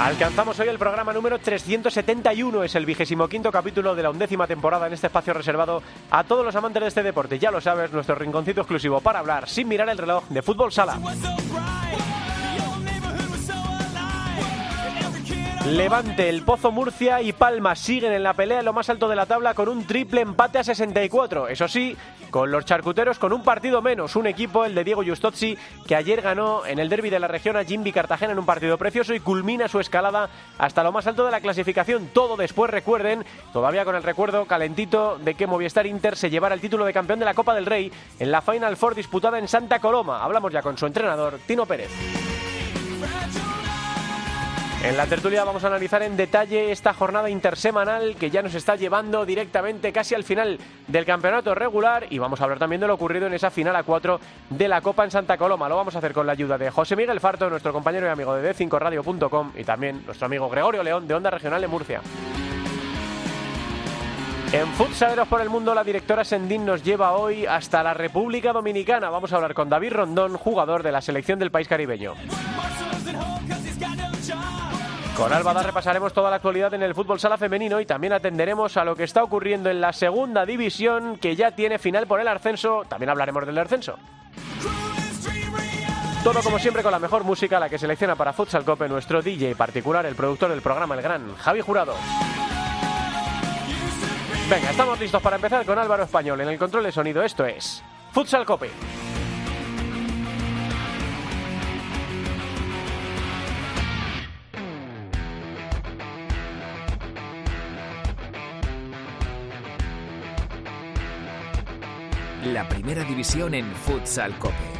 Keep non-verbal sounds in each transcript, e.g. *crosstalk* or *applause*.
Alcanzamos hoy el programa número 371, es el vigésimo quinto capítulo de la undécima temporada en este espacio reservado a todos los amantes de este deporte. Ya lo sabes, nuestro rinconcito exclusivo para hablar sin mirar el reloj de fútbol sala. Levante, el Pozo Murcia y Palma siguen en la pelea en lo más alto de la tabla con un triple empate a 64. Eso sí, con los charcuteros con un partido menos. Un equipo, el de Diego Justozzi, que ayer ganó en el derby de la región a Jimby Cartagena en un partido precioso y culmina su escalada hasta lo más alto de la clasificación. Todo después, recuerden, todavía con el recuerdo calentito de que Movistar Inter se llevara el título de campeón de la Copa del Rey en la Final Four disputada en Santa Coloma. Hablamos ya con su entrenador, Tino Pérez. En la tertulia vamos a analizar en detalle esta jornada intersemanal que ya nos está llevando directamente casi al final del campeonato regular y vamos a hablar también de lo ocurrido en esa final a 4 de la Copa en Santa Coloma. Lo vamos a hacer con la ayuda de José Miguel Farto, nuestro compañero y amigo de D5Radio.com y también nuestro amigo Gregorio León de Onda Regional de Murcia. En Futsaleros por el Mundo, la directora Sendín nos lleva hoy hasta la República Dominicana. Vamos a hablar con David Rondón, jugador de la selección del país caribeño. Con Albada repasaremos toda la actualidad en el fútbol sala femenino y también atenderemos a lo que está ocurriendo en la segunda división que ya tiene final por el ascenso. También hablaremos del ascenso. Todo como siempre con la mejor música, la que selecciona para Futsal Cope nuestro DJ particular, el productor del programa, el gran Javi Jurado. Venga, estamos listos para empezar con Álvaro Español en el control de sonido. Esto es Futsal Cope. La primera división en Futsal Cope.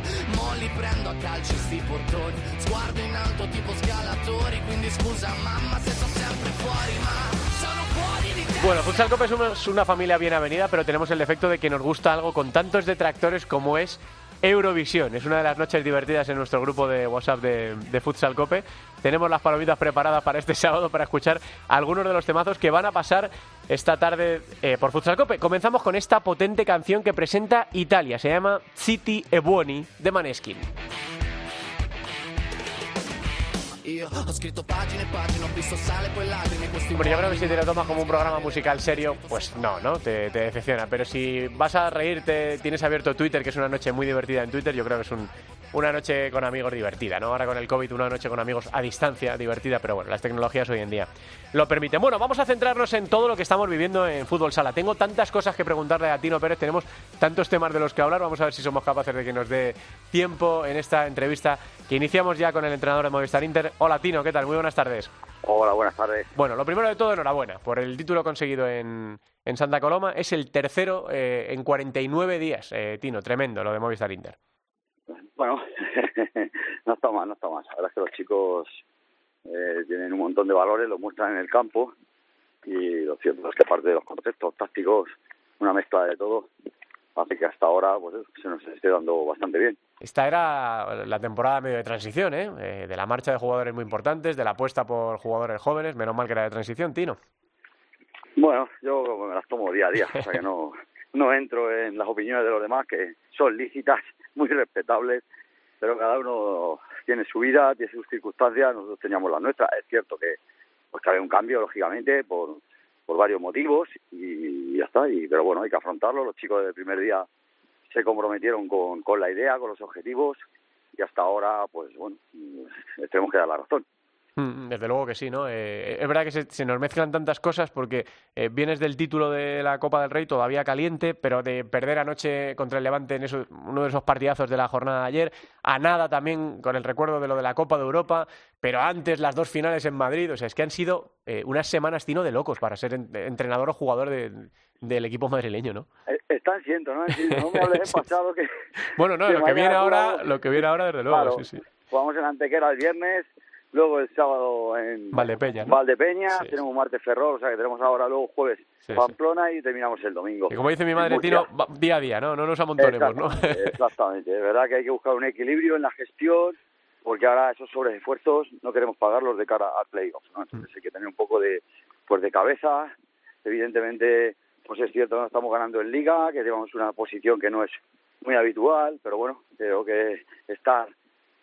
Bueno, Futsal Cope somos una familia bien avenida, pero tenemos el defecto de que nos gusta algo con tantos detractores como es Eurovisión. Es una de las noches divertidas en nuestro grupo de WhatsApp de, de, Futsal Cope. Tenemos las palomitas preparadas para este *laughs* sábado para escuchar algunos de los temazos que van a pasar esta tarde eh, por Futsal Cope. Comenzamos con esta potente canción que presenta Italia. Se llama City e Buoni de Maneskin. Bueno, yo creo que si te lo tomas como un programa musical serio, pues no, ¿no? Te, te, decepciona. Pero si vas a reírte, tienes abierto Twitter, que es una noche muy divertida en Twitter, yo creo que es un, una noche con amigos divertida, ¿no? Ahora con el COVID, una noche con amigos a distancia divertida, pero bueno, las tecnologías hoy en día lo permiten. Bueno, vamos a centrarnos en todo lo que estamos viviendo en Fútbol Sala. Tengo tantas cosas que preguntarle a Tino Pérez, tenemos tantos temas de los que hablar, vamos a ver si somos capaces de que nos dé tiempo en esta entrevista que iniciamos ya con el entrenador de Movistar Inter. Hola Tino, ¿qué tal? Muy buenas tardes. Hola, buenas tardes. Bueno, lo primero de todo, enhorabuena por el título conseguido en, en Santa Coloma. Es el tercero eh, en 49 días, eh, Tino, tremendo lo de Movistar Inter. Bueno, *laughs* no está mal, no está mal. La verdad es que los chicos eh, tienen un montón de valores, lo muestran en el campo y lo cierto es que aparte de los conceptos tácticos, una mezcla de todo, hace que hasta ahora pues, se nos esté dando bastante bien. Esta era la temporada medio de transición, ¿eh? ¿eh? de la marcha de jugadores muy importantes, de la apuesta por jugadores jóvenes, menos mal que era de transición, Tino. Bueno, yo me las tomo día a día, o sea que no, no entro en las opiniones de los demás, que son lícitas, muy respetables, pero cada uno tiene su vida, tiene sus circunstancias, nosotros teníamos las nuestras. Es cierto que pues que había un cambio, lógicamente, por, por varios motivos y ya está, y, pero bueno, hay que afrontarlo. Los chicos desde primer día se comprometieron con, con la idea, con los objetivos y hasta ahora, pues bueno, *laughs* tenemos que dar la razón. Mm, desde luego que sí, ¿no? Eh, es verdad que se, nos mezclan tantas cosas porque eh, vienes del título de la Copa del Rey todavía caliente, pero de perder anoche contra el Levante en eso, uno de esos partidazos de la jornada de ayer, a nada también con el recuerdo de lo de la Copa de Europa, pero antes las dos finales en Madrid, o sea, es que han sido eh, unas semanas tino de locos para ser entrenador o jugador del equipo madrileño, ¿no? Están siendo, ¿no? No me hables *laughs* pasado que... bueno, no, lo que viene ahora, lo que viene ahora desde luego, sí, sí. Jugamos en Antequera el viernes, luego el sábado en Valdepeña, Valdepeña tenemos martes Ferrol, o sea que tenemos ahora luego jueves Pamplona y terminamos el domingo. Y como dice mi madre, Tino, día a día, ¿no? No nos amontonemos, ¿no? Exactamente, es verdad que hay que buscar un equilibrio en la gestión, porque ahora esos sobreesfuerzos no queremos pagarlos de cara al playoff, ¿no? Entonces hay que tener un poco de, pues de cabeza, evidentemente, pues es cierto, no estamos ganando en Liga, que llevamos una posición que no es muy habitual, pero bueno, creo que estar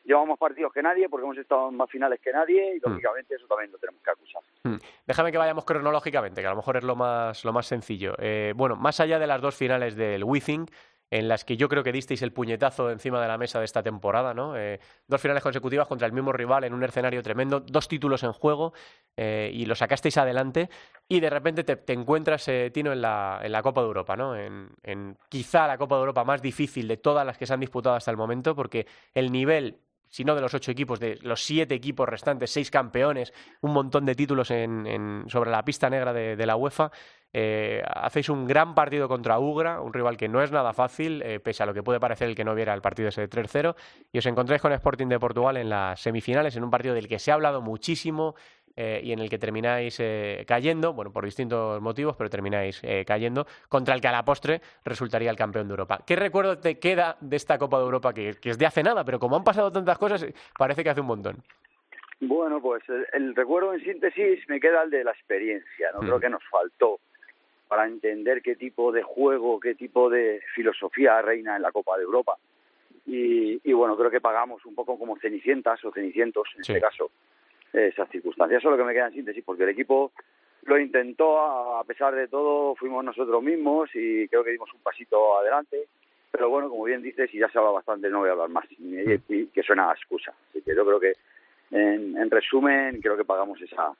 llevamos más partidos que nadie porque hemos estado en más finales que nadie y mm. lógicamente eso también lo tenemos que acusar. Mm. Déjame que vayamos cronológicamente, que a lo mejor es lo más, lo más sencillo. Eh, bueno, más allá de las dos finales del Withing, en las que yo creo que disteis el puñetazo encima de la mesa de esta temporada, ¿no? Eh, dos finales consecutivas contra el mismo rival en un escenario tremendo, dos títulos en juego eh, y lo sacasteis adelante y de repente te, encuentras, Tino, en la, en la, Copa de Europa, ¿no? En, en, quizá la Copa de Europa más difícil de todas las que se han disputado hasta el momento porque el nivel si no de los ocho equipos, de los siete equipos restantes, seis campeones, un montón de títulos en, sobre la pista negra de, la UEFA. Eh, hacéis un gran partido contra Ugra, un rival que no es nada fácil, eh, pese a lo que puede parecer el que no viera el partido ese de 3-0, y os encontráis con Sporting de Portugal en las semifinales, en un partido del que se ha hablado muchísimo, eh, y en el que termináis eh, cayendo, bueno, por distintos motivos, pero termináis eh, cayendo, contra el que a la postre resultaría el campeón de Europa. ¿Qué recuerdo te queda de esta Copa de Europa, que, es de hace nada, pero como han pasado tantas cosas, parece que hace un montón? Bueno, pues el, recuerdo en síntesis me queda el de la experiencia, ¿no? Creo mm. que nos faltó para entender qué tipo de juego, qué tipo de filosofía reina en la Copa de Europa. Y, bueno, creo que pagamos un poco como cenicientas o cenicientos en este caso esas circunstancias. Eso es lo que me queda en síntesis, porque el equipo lo intentó, a pesar de todo, fuimos nosotros mismos y creo que dimos un pasito adelante. Pero bueno, como bien dices, y ya se habla bastante, no voy a hablar más, y, que suena a excusa. Así que yo creo que, en, resumen, creo que pagamos esa,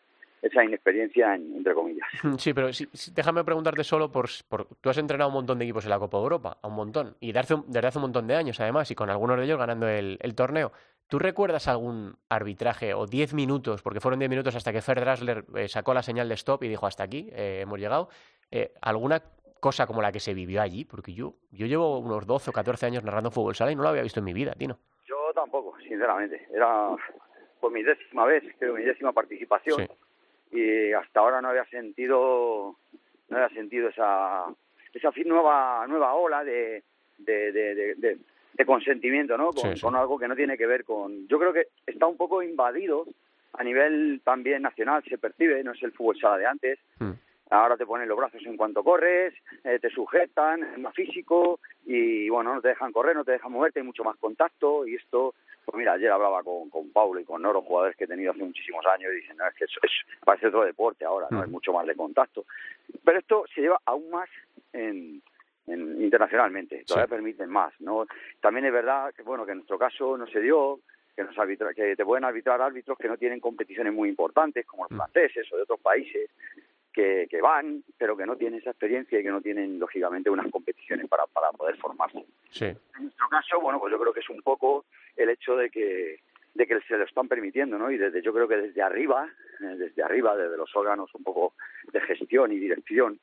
esa inexperiencia, entre comillas. *laughs* Sí, pero déjame preguntarte solo por, por, Tú has entrenado un montón de equipos en la Copa de Europa, a un montón, y desde hace, desde hace un montón de años además, y con algunos de ellos ganando el, el torneo. ¿Tú recuerdas algún arbitraje o 10 minutos, porque fueron 10 minutos hasta que Fer Drasler eh, sacó la señal de stop y dijo hasta aquí, eh, hemos llegado? Eh, ¿Alguna cosa como la que se vivió allí? Porque yo, yo llevo unos 12 o 14 años narrando fútbol sala y no lo había visto en mi vida, Tino. Yo tampoco, sinceramente. Era por mi décima vez, creo mi décima participación. Y hasta ahora no había sentido, no había sentido esa, esa nueva, nueva ola de, de, de de consentimiento, ¿no? Con, algo que no tiene que ver con... Yo creo que está un poco invadido a nivel también nacional, se percibe, no es el fútbol sala de antes. Hmm. Ahora te ponen los brazos en cuanto corres, eh, te sujetan, es más físico y bueno, no te dejan correr, no te dejan moverte, hay mucho más contacto y esto, pues mira, ayer hablaba con, con Paulo y con Noro, jugadores que he tenido hace muchísimos años y dicen, no, es que eso es, parece otro deporte ahora, ¿no? Es hmm. mucho más de contacto. Pero esto se lleva aún más en, internacionalmente, todavía permiten más, ¿no? También es verdad que, bueno, que en nuestro caso no se dio, que, nos arbitra, que te pueden arbitrar árbitros que no tienen competiciones muy importantes, como los mm. franceses o de otros países, que, que, van, pero que no tienen esa experiencia y que no tienen, lógicamente, unas competiciones para, para poder formarse. Sí. En nuestro caso, bueno, pues yo creo que es un poco el hecho de que de que se lo están permitiendo, ¿no? Y desde yo creo que desde arriba, eh, desde arriba, desde los órganos un poco de gestión y dirección,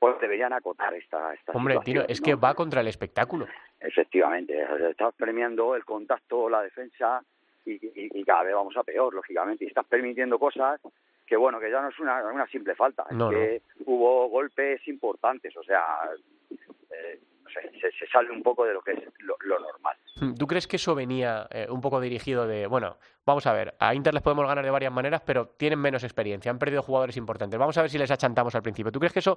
pues deberían acotar esta, esta Hombre, es que va contra el espectáculo. Efectivamente, estás premiando el contacto, la defensa y, cada vez vamos a peor, lógicamente. Y estás permitiendo cosas que, bueno, que ya no es una, una simple falta, es que hubo golpes importantes, o sea, eh, no se, sale un poco de lo que es lo, normal. Hmm, ¿Tú crees que eso venía eh, un poco dirigido de, bueno, vamos a ver, a Inter les podemos ganar de varias maneras, pero tienen menos experiencia, han perdido jugadores importantes, vamos a ver si les achantamos al principio. ¿Tú crees que eso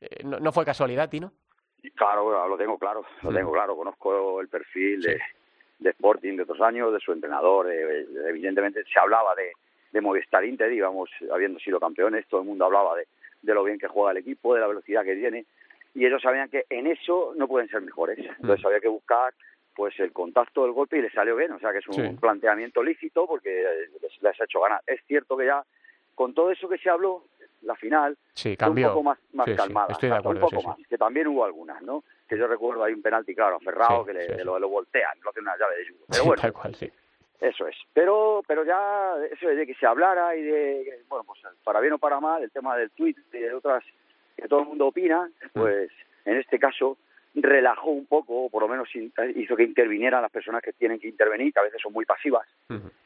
eh, no, fue casualidad, Tino? Claro, lo tengo claro, lo tengo claro. Conozco el perfil de, de, Sporting de otros años, de su entrenador. evidentemente se hablaba de, de Movistar Inter, íbamos habiendo sido campeones, todo el mundo hablaba de, de lo bien que juega el equipo, de la velocidad que tiene. Y ellos sabían que en eso no pueden ser mejores. Entonces había que buscar pues el contacto del golpe y le salió bien, o sea que es un planteamiento lícito porque les, ha hecho ganar. Es cierto que ya con todo eso que se habló, la final sí, cambió. un poco más, más calmada, estoy de acuerdo, un poco más, que también hubo algunas, ¿no? Que yo recuerdo hay un penalti claro aferrado que le, lo, lo, voltean, lo hace una llave de judo. Pero bueno, tal cual, sí. Eso es. Pero, pero ya eso de que se hablara y de, bueno, pues para bien o para mal, el tema del tweet y de otras que todo el mundo opina, pues en este caso relajó un poco, o por lo menos hizo que intervinieran las personas que tienen que intervenir, que a veces son muy pasivas,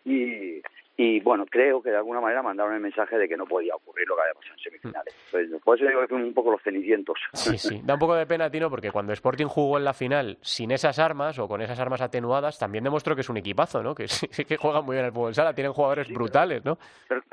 y, y bueno, creo que de alguna manera mandaron el mensaje de que no podía ocurrir lo que había pasado en semifinales. Entonces, por eso digo que son un poco los cenicientos. Sí, sí, da un poco de pena, Tino, porque cuando Sporting jugó en la final sin esas armas o con esas armas atenuadas, también demostró que es un equipazo, ¿no? Que sí que juegan muy bien el fútbol sala, tienen jugadores brutales, ¿no?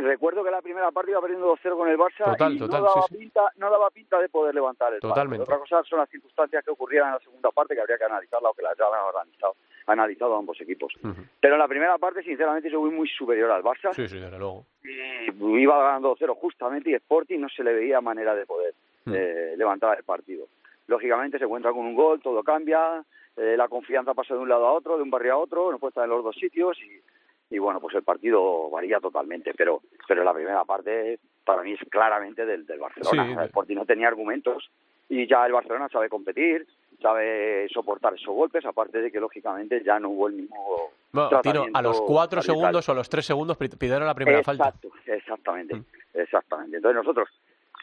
recuerdo que la primera parte iba perdiendo 2-0 con el Barça y no, daba pinta, no daba pinta de poder levantar el Totalmente. Otra cosa son las circunstancias que ocurrían en la segunda parte que habría que analizarla o que las ya han analizado a ambos equipos. Pero en la primera parte, sinceramente, yo fui muy superior al Barça. Sí, sí, desde luego. Y iba ganando 0 justamente y Sporting no se le veía manera de poder eh, levantar el partido. Lógicamente se encuentra con un gol, todo cambia, eh, la confianza pasa de un lado a otro, de un barrio a otro, no puede estar en los dos sitios y, y bueno, pues el partido varía totalmente. Pero, pero la primera parte para mí es claramente del, del Barcelona. El Sporting no tenía argumentos y ya el Barcelona sabe competir, sabe soportar esos golpes, aparte de que lógicamente ya no hubo el mismo. Bueno, a los cuatro segundos o los tres segundos pidieron la primera falta. Exactamente, mm. exactamente. Entonces nosotros,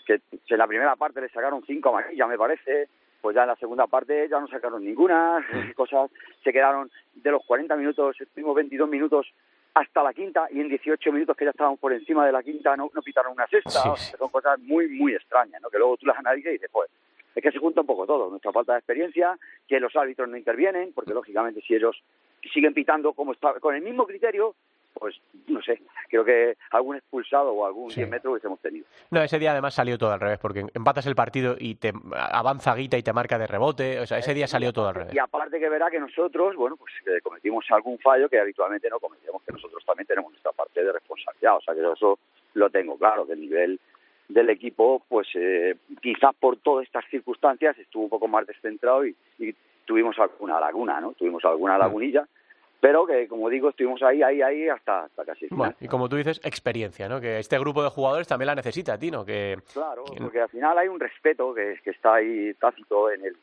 que en la primera parte le sacaron cinco amarillas, me parece, pues ya en la segunda parte ya no sacaron ninguna, mm. *laughs* cosas se quedaron de los 40 minutos, estuvimos 22 minutos hasta la quinta y en 18 minutos que ya estábamos por encima de la quinta no, no pitaron una sexta, son cosas muy, muy extrañas, ¿no? que luego tú las analizas y dices, pues es que se junta un poco todo, nuestra falta de experiencia, que los árbitros no intervienen, porque lógicamente si ellos siguen pitando como está, con el mismo criterio, pues no sé, creo que algún expulsado o algún 10 metros hemos tenido. No, ese día además salió todo al revés, porque empatas el partido y te avanza Guita y te marca de rebote, o sea, ese día salió todo al revés. Y aparte que verá que nosotros, bueno, pues cometimos algún fallo que habitualmente no cometemos, que nosotros también tenemos nuestra parte de responsabilidad, o sea, que eso lo tengo claro, que el nivel del equipo, pues eh, quizás por todas estas circunstancias estuvo un poco más descentrado y, tuvimos alguna laguna, ¿no? Tuvimos alguna mm. lagunilla, pero que, como digo, estuvimos ahí, ahí, ahí hasta, hasta casi Bueno, y como tú dices, experiencia, ¿no? Que este grupo de jugadores también la necesita, Tino, que... Claro, porque al final hay un respeto que, que está ahí tácito en el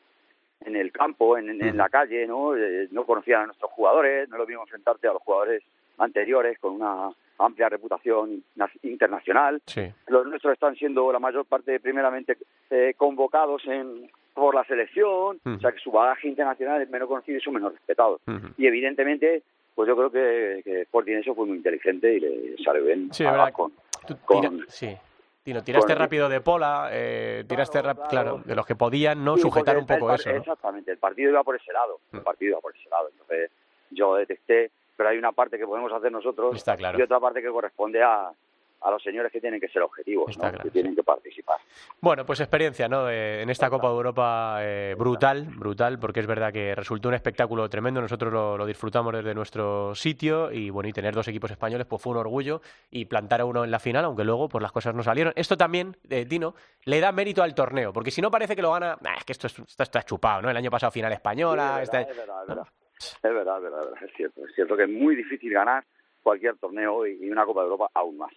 en el campo, en, en, mm. la calle, ¿no? Eh, no conocían a nuestros jugadores, no lo vimos enfrentarte a los jugadores anteriores con una amplia reputación internacional. Los nuestros están siendo la mayor parte primeramente eh, convocados en, por la selección, o sea que su bagaje internacional es menos conocido y son menos respetados. Y evidentemente, pues yo creo que, que Sporting eso fue muy inteligente y le sale bien sí, con, sí. tiraste rápido de pola, eh, tiraste claro, claro, de los que podían no sujetar un poco eso. Exactamente, el partido iba por ese lado, el partido iba por ese lado. Entonces yo detecté pero hay una parte que podemos hacer nosotros y otra parte que corresponde a, a los señores que tienen que ser objetivos, que tienen que participar. Bueno, pues experiencia ¿no? en esta Copa de Europa eh, brutal, brutal, porque es verdad que resultó un espectáculo tremendo, nosotros lo, disfrutamos desde nuestro sitio y bueno, y tener dos equipos españoles pues fue un orgullo y plantar a uno en la final, aunque luego pues las cosas no salieron. Esto también, eh, Tino, le da mérito al torneo, porque si no parece que lo gana, es que esto, está chupado, ¿no? El año pasado final española, es verdad, es verdad, es verdad, es cierto. Es cierto que es muy difícil ganar cualquier torneo y, una Copa de Europa aún más.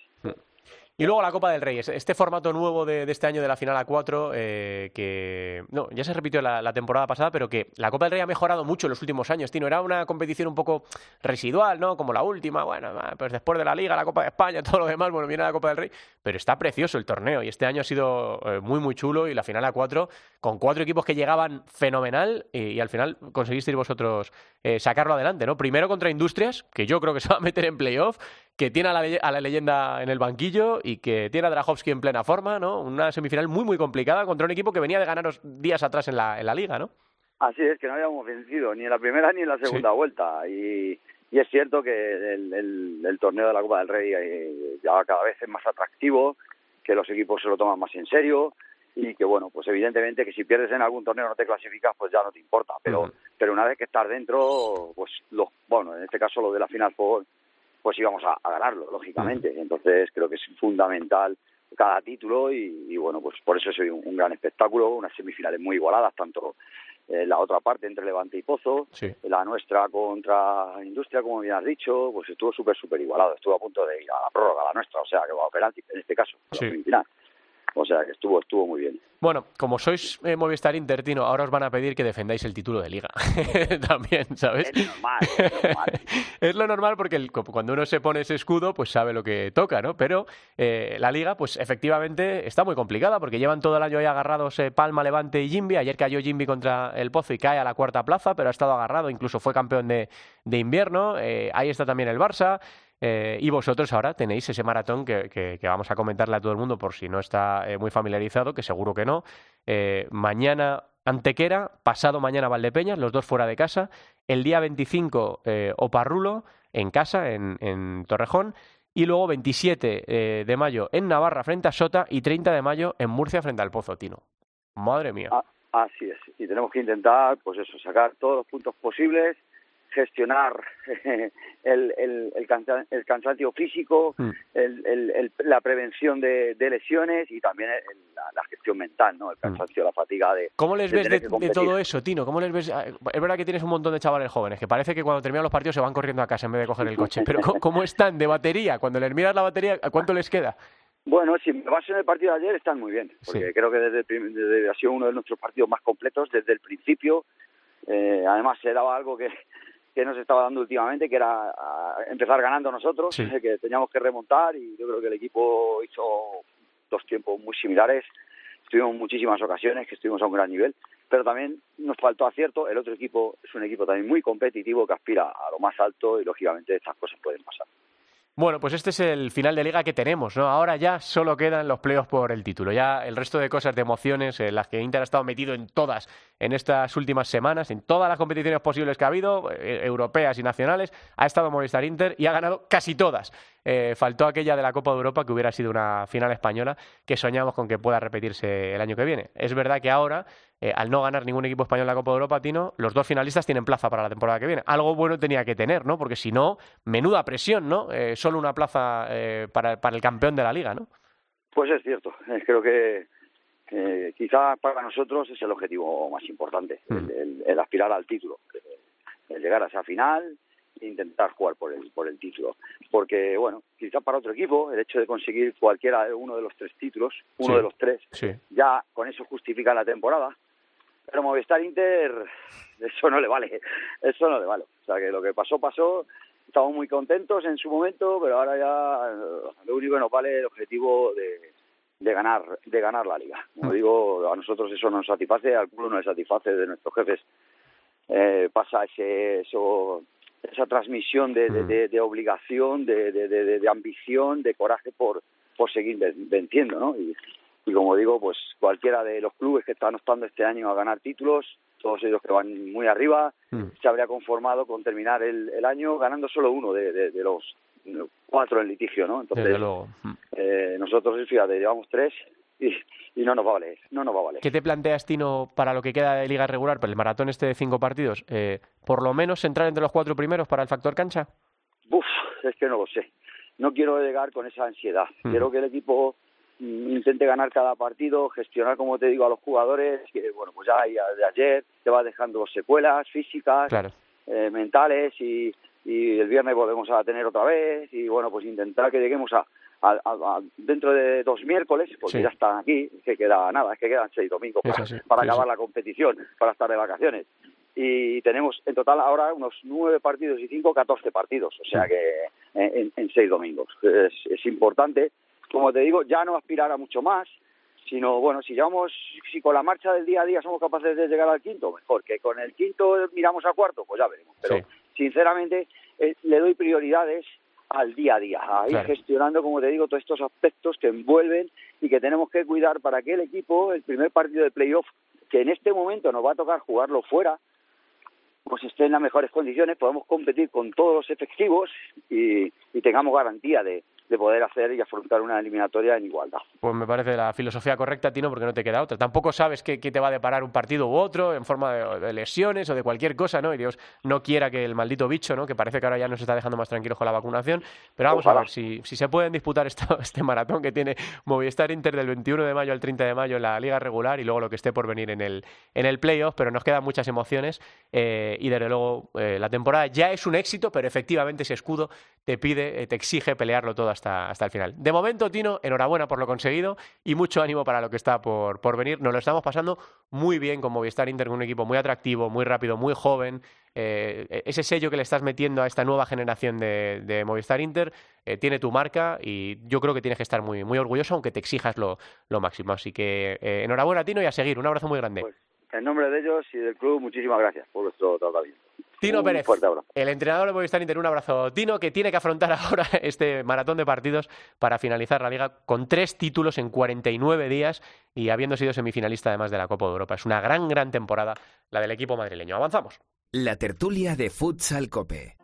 Y luego la Copa del Rey, este formato nuevo de, este año de la final a cuatro, eh, que no, ya se repitió la, temporada pasada, pero que la Copa del Rey ha mejorado mucho en los últimos años. Tino, era una competición un poco residual, ¿no? Como la última, bueno, pues después de la Liga, la Copa de España, *laughs* todo lo demás, bueno, viene la Copa del Rey, pero está precioso el torneo y este año ha sido eh, muy, muy chulo y la final a cuatro, con cuatro equipos que llegaban fenomenal y, al final conseguisteis vosotros eh, sacarlo adelante, ¿no? Primero contra Industrias, que yo creo que se va a meter en playoff, que tiene a la, leyenda en el banquillo y que tiene a Drahovski en plena forma, ¿no? Una semifinal muy, muy complicada contra un equipo que venía de ganaros días atrás en la, en la liga, ¿no? Así es, que no habíamos vencido ni en la primera ni en la segunda vuelta. Y, y, es cierto que el, el, torneo de la Copa del Rey eh, ya cada vez es más atractivo, que los equipos se lo toman más en serio y que bueno, pues evidentemente que si pierdes en algún torneo no te clasificas, pues ya no te importa, pero pero una vez que estás dentro, pues los bueno, en este caso lo de la final fue pues íbamos a, ganarlo, lógicamente. Entonces creo que es fundamental cada título y, bueno, pues por eso es un, un, gran espectáculo, unas semifinales muy igualadas, tanto eh, la otra parte entre Levante y Pozo, la nuestra contra Industria, como bien has dicho, pues estuvo súper, súper igualado. Estuvo a punto de ir a la prórroga, la nuestra, o sea, que va a penalti en este caso, sí. O sea, que estuvo, estuvo muy bien. Bueno, como sois eh, Movistar Intertino, ahora os van a pedir que defendáis el título de liga. *laughs* También, ¿sabes? Es normal, es normal. *laughs* es lo normal porque cuando uno se pone ese escudo, pues sabe lo que toca, ¿no? Pero eh, la liga, pues efectivamente está muy complicada porque llevan todo el año ahí agarrados eh, Palma, Levante y Jimby. Ayer cayó Jimby contra el Pozo y cae a la cuarta plaza, pero ha estado agarrado, incluso fue campeón de, de invierno. ahí está también el Barça. Eh, y vosotros ahora tenéis ese maratón que, vamos a comentarle a todo el mundo por si no está eh, muy familiarizado, que seguro que no. Eh, mañana Antequera, pasado mañana Valdepeñas, los dos fuera de casa. El día 25 Oparrulo, en casa, en, Torrejón. Y luego 27 de mayo en Navarra frente a Sota y 30 de mayo en Murcia frente al Pozo Tino. Madre mía. Así es. Y tenemos que intentar, pues eso, sacar todos los puntos posibles gestionar *laughs* el, el, el, cansancio físico, mm. la prevención de, lesiones y también la, gestión mental, ¿no? El mm. cansancio, la fatiga de. ¿Cómo les ves de, todo eso, Tino? ¿Cómo les ves? Ah, es verdad que tienes un montón de chavales jóvenes que parece que cuando terminan los partidos se van corriendo a casa en vez de coger el coche. Pero ¿cómo, están de batería? Cuando les miras la batería, ¿a cuánto les queda? Bueno, si me baso en el partido de ayer, están muy bien, porque creo que desde, desde, ha sido uno de nuestros partidos más completos desde el principio. Eh, además, se daba algo que, que nos estaba dando últimamente, que era empezar ganando nosotros, *laughs* que teníamos que remontar y yo creo que el equipo hizo dos tiempos muy similares. Tuvimos muchísimas ocasiones que estuvimos a un gran nivel, pero también nos faltó acierto. El otro equipo es un equipo también muy competitivo que aspira a lo más alto y lógicamente estas cosas pueden pasar. Bueno, pues este es el final de liga que tenemos, ¿no? Ahora ya solo quedan los playoffs por el título. Ya el resto de cosas, de emociones, en las que Inter ha estado metido en todas en estas últimas semanas, en todas las competiciones posibles que ha habido, eh, europeas y nacionales, ha estado Movistar Inter y ha ganado casi todas. Eh, faltó aquella de la Copa de Europa que hubiera sido una final española que soñamos con que pueda repetirse el año que viene. Es verdad que ahora eh, al no ganar ningún equipo español en la Copa de Europa, Tino, los dos finalistas tienen plaza para la temporada que viene. Algo bueno tenía que tener, ¿no? Porque si no, menuda presión, ¿no? Eh, solo una plaza eh, para, para el campeón de la liga, ¿no? Pues es cierto. Creo que quizás para nosotros es el objetivo más importante, el, mm. aspirar al título, el llegar a esa final intentar jugar por el, por el título. Porque, bueno, quizás para otro equipo, el hecho de conseguir cualquiera de uno de los tres títulos, uno de los tres, ya con eso justifica la temporada. Pero Movistar Inter, eso no le vale, eso no le vale. O sea que lo que pasó, pasó, estamos muy contentos en su momento, pero ahora ya lo único que nos vale es el objetivo de, de ganar de ganar la liga. Como digo, a nosotros eso no nos satisface, al club no le satisface de nuestros jefes. Eh, pasa ese, eso, esa transmisión de, de, mm. de, obligación, de, de, ambición, de coraje por, por seguir venciendo, ¿no? Y, y como digo, pues cualquiera de los clubes que están optando este año a ganar títulos, todos ellos que van muy arriba, mm. se habría conformado con terminar el, el año ganando solo uno de, de, los cuatro en litigio, ¿no? Entonces, mm. eh, nosotros, fíjate, llevamos tres y, y, no nos va a valer, no nos va a valer. ¿Qué te planteas, Tino, para lo que queda de liga regular, para el maratón este de cinco partidos? Eh, ¿Por lo menos entrar entre los cuatro primeros para el factor cancha? Uf, es que no lo sé. No quiero llegar con esa ansiedad. Mm. Quiero que el equipo intente ganar cada partido, gestionar, como te digo, a los jugadores, que bueno, pues ya de ayer te va dejando secuelas físicas, eh, mentales y, y el viernes volvemos a tener otra vez y bueno, pues intentar que lleguemos a, dentro de dos miércoles, porque ya están aquí, que queda nada, es que quedan seis domingos para, acabar la competición, para estar de vacaciones. Y tenemos en total ahora unos nueve partidos y cinco, catorce partidos, o sea que en, en seis domingos. Es, es importante como te digo, ya no aspirar a mucho más, sino, bueno, si llevamos, si con la marcha del día a día somos capaces de llegar al quinto, mejor, que con el quinto miramos a cuarto, pues ya veremos. Pero, sinceramente, eh, le doy prioridades al día a día, a ir gestionando, como te digo, todos estos aspectos que envuelven y que tenemos que cuidar para que el equipo, el primer partido de playoff, que en este momento nos va a tocar jugarlo fuera, pues esté en las mejores condiciones, podamos competir con todos los efectivos y tengamos garantía de, de poder hacer y afrontar una eliminatoria en igualdad. Pues me parece la filosofía correcta, Tino, porque no te queda otra. Tampoco sabes qué, te va a deparar un partido u otro en forma de, lesiones o de cualquier cosa, ¿no? Y Dios no quiera que el maldito bicho, ¿no? Que parece que ahora ya nos está dejando más tranquilos con la vacunación. Pero vamos a ver si, si se pueden disputar *laughs* este maratón que tiene Movistar Inter del 21 de mayo al 30 de mayo en la liga regular y luego lo que esté por venir en el, en el playoff. Pero nos quedan muchas emociones eh, y desde luego eh, la temporada ya es un éxito, pero efectivamente ese escudo te pide, eh, te exige pelearlo todo hasta, hasta el final. De momento, Tino, enhorabuena por lo conseguido y mucho ánimo para lo que está por, por venir. Nos lo estamos pasando muy bien con Movistar Inter, un equipo muy atractivo, muy rápido, muy joven. Eh, ese sello que le estás metiendo a esta nueva generación de, Movistar Inter eh, tiene tu marca y yo creo que tienes que estar muy, muy orgulloso, aunque te exijas lo, lo máximo. Así que enhorabuena, Tino, y a seguir. Un abrazo muy grande. Pues, en nombre de ellos y del club, muchísimas gracias por vuestro tratamiento. Tino Pérez, el entrenador de Movistar Inter, un abrazo. Tino, que tiene que afrontar *laughs* ahora este maratón de partidos para finalizar la liga con tres títulos en 49 días y habiendo sido semifinalista además de la Copa de Europa. Es una gran, gran temporada la del equipo madrileño. Avanzamos. La tertulia de Futsal Cope.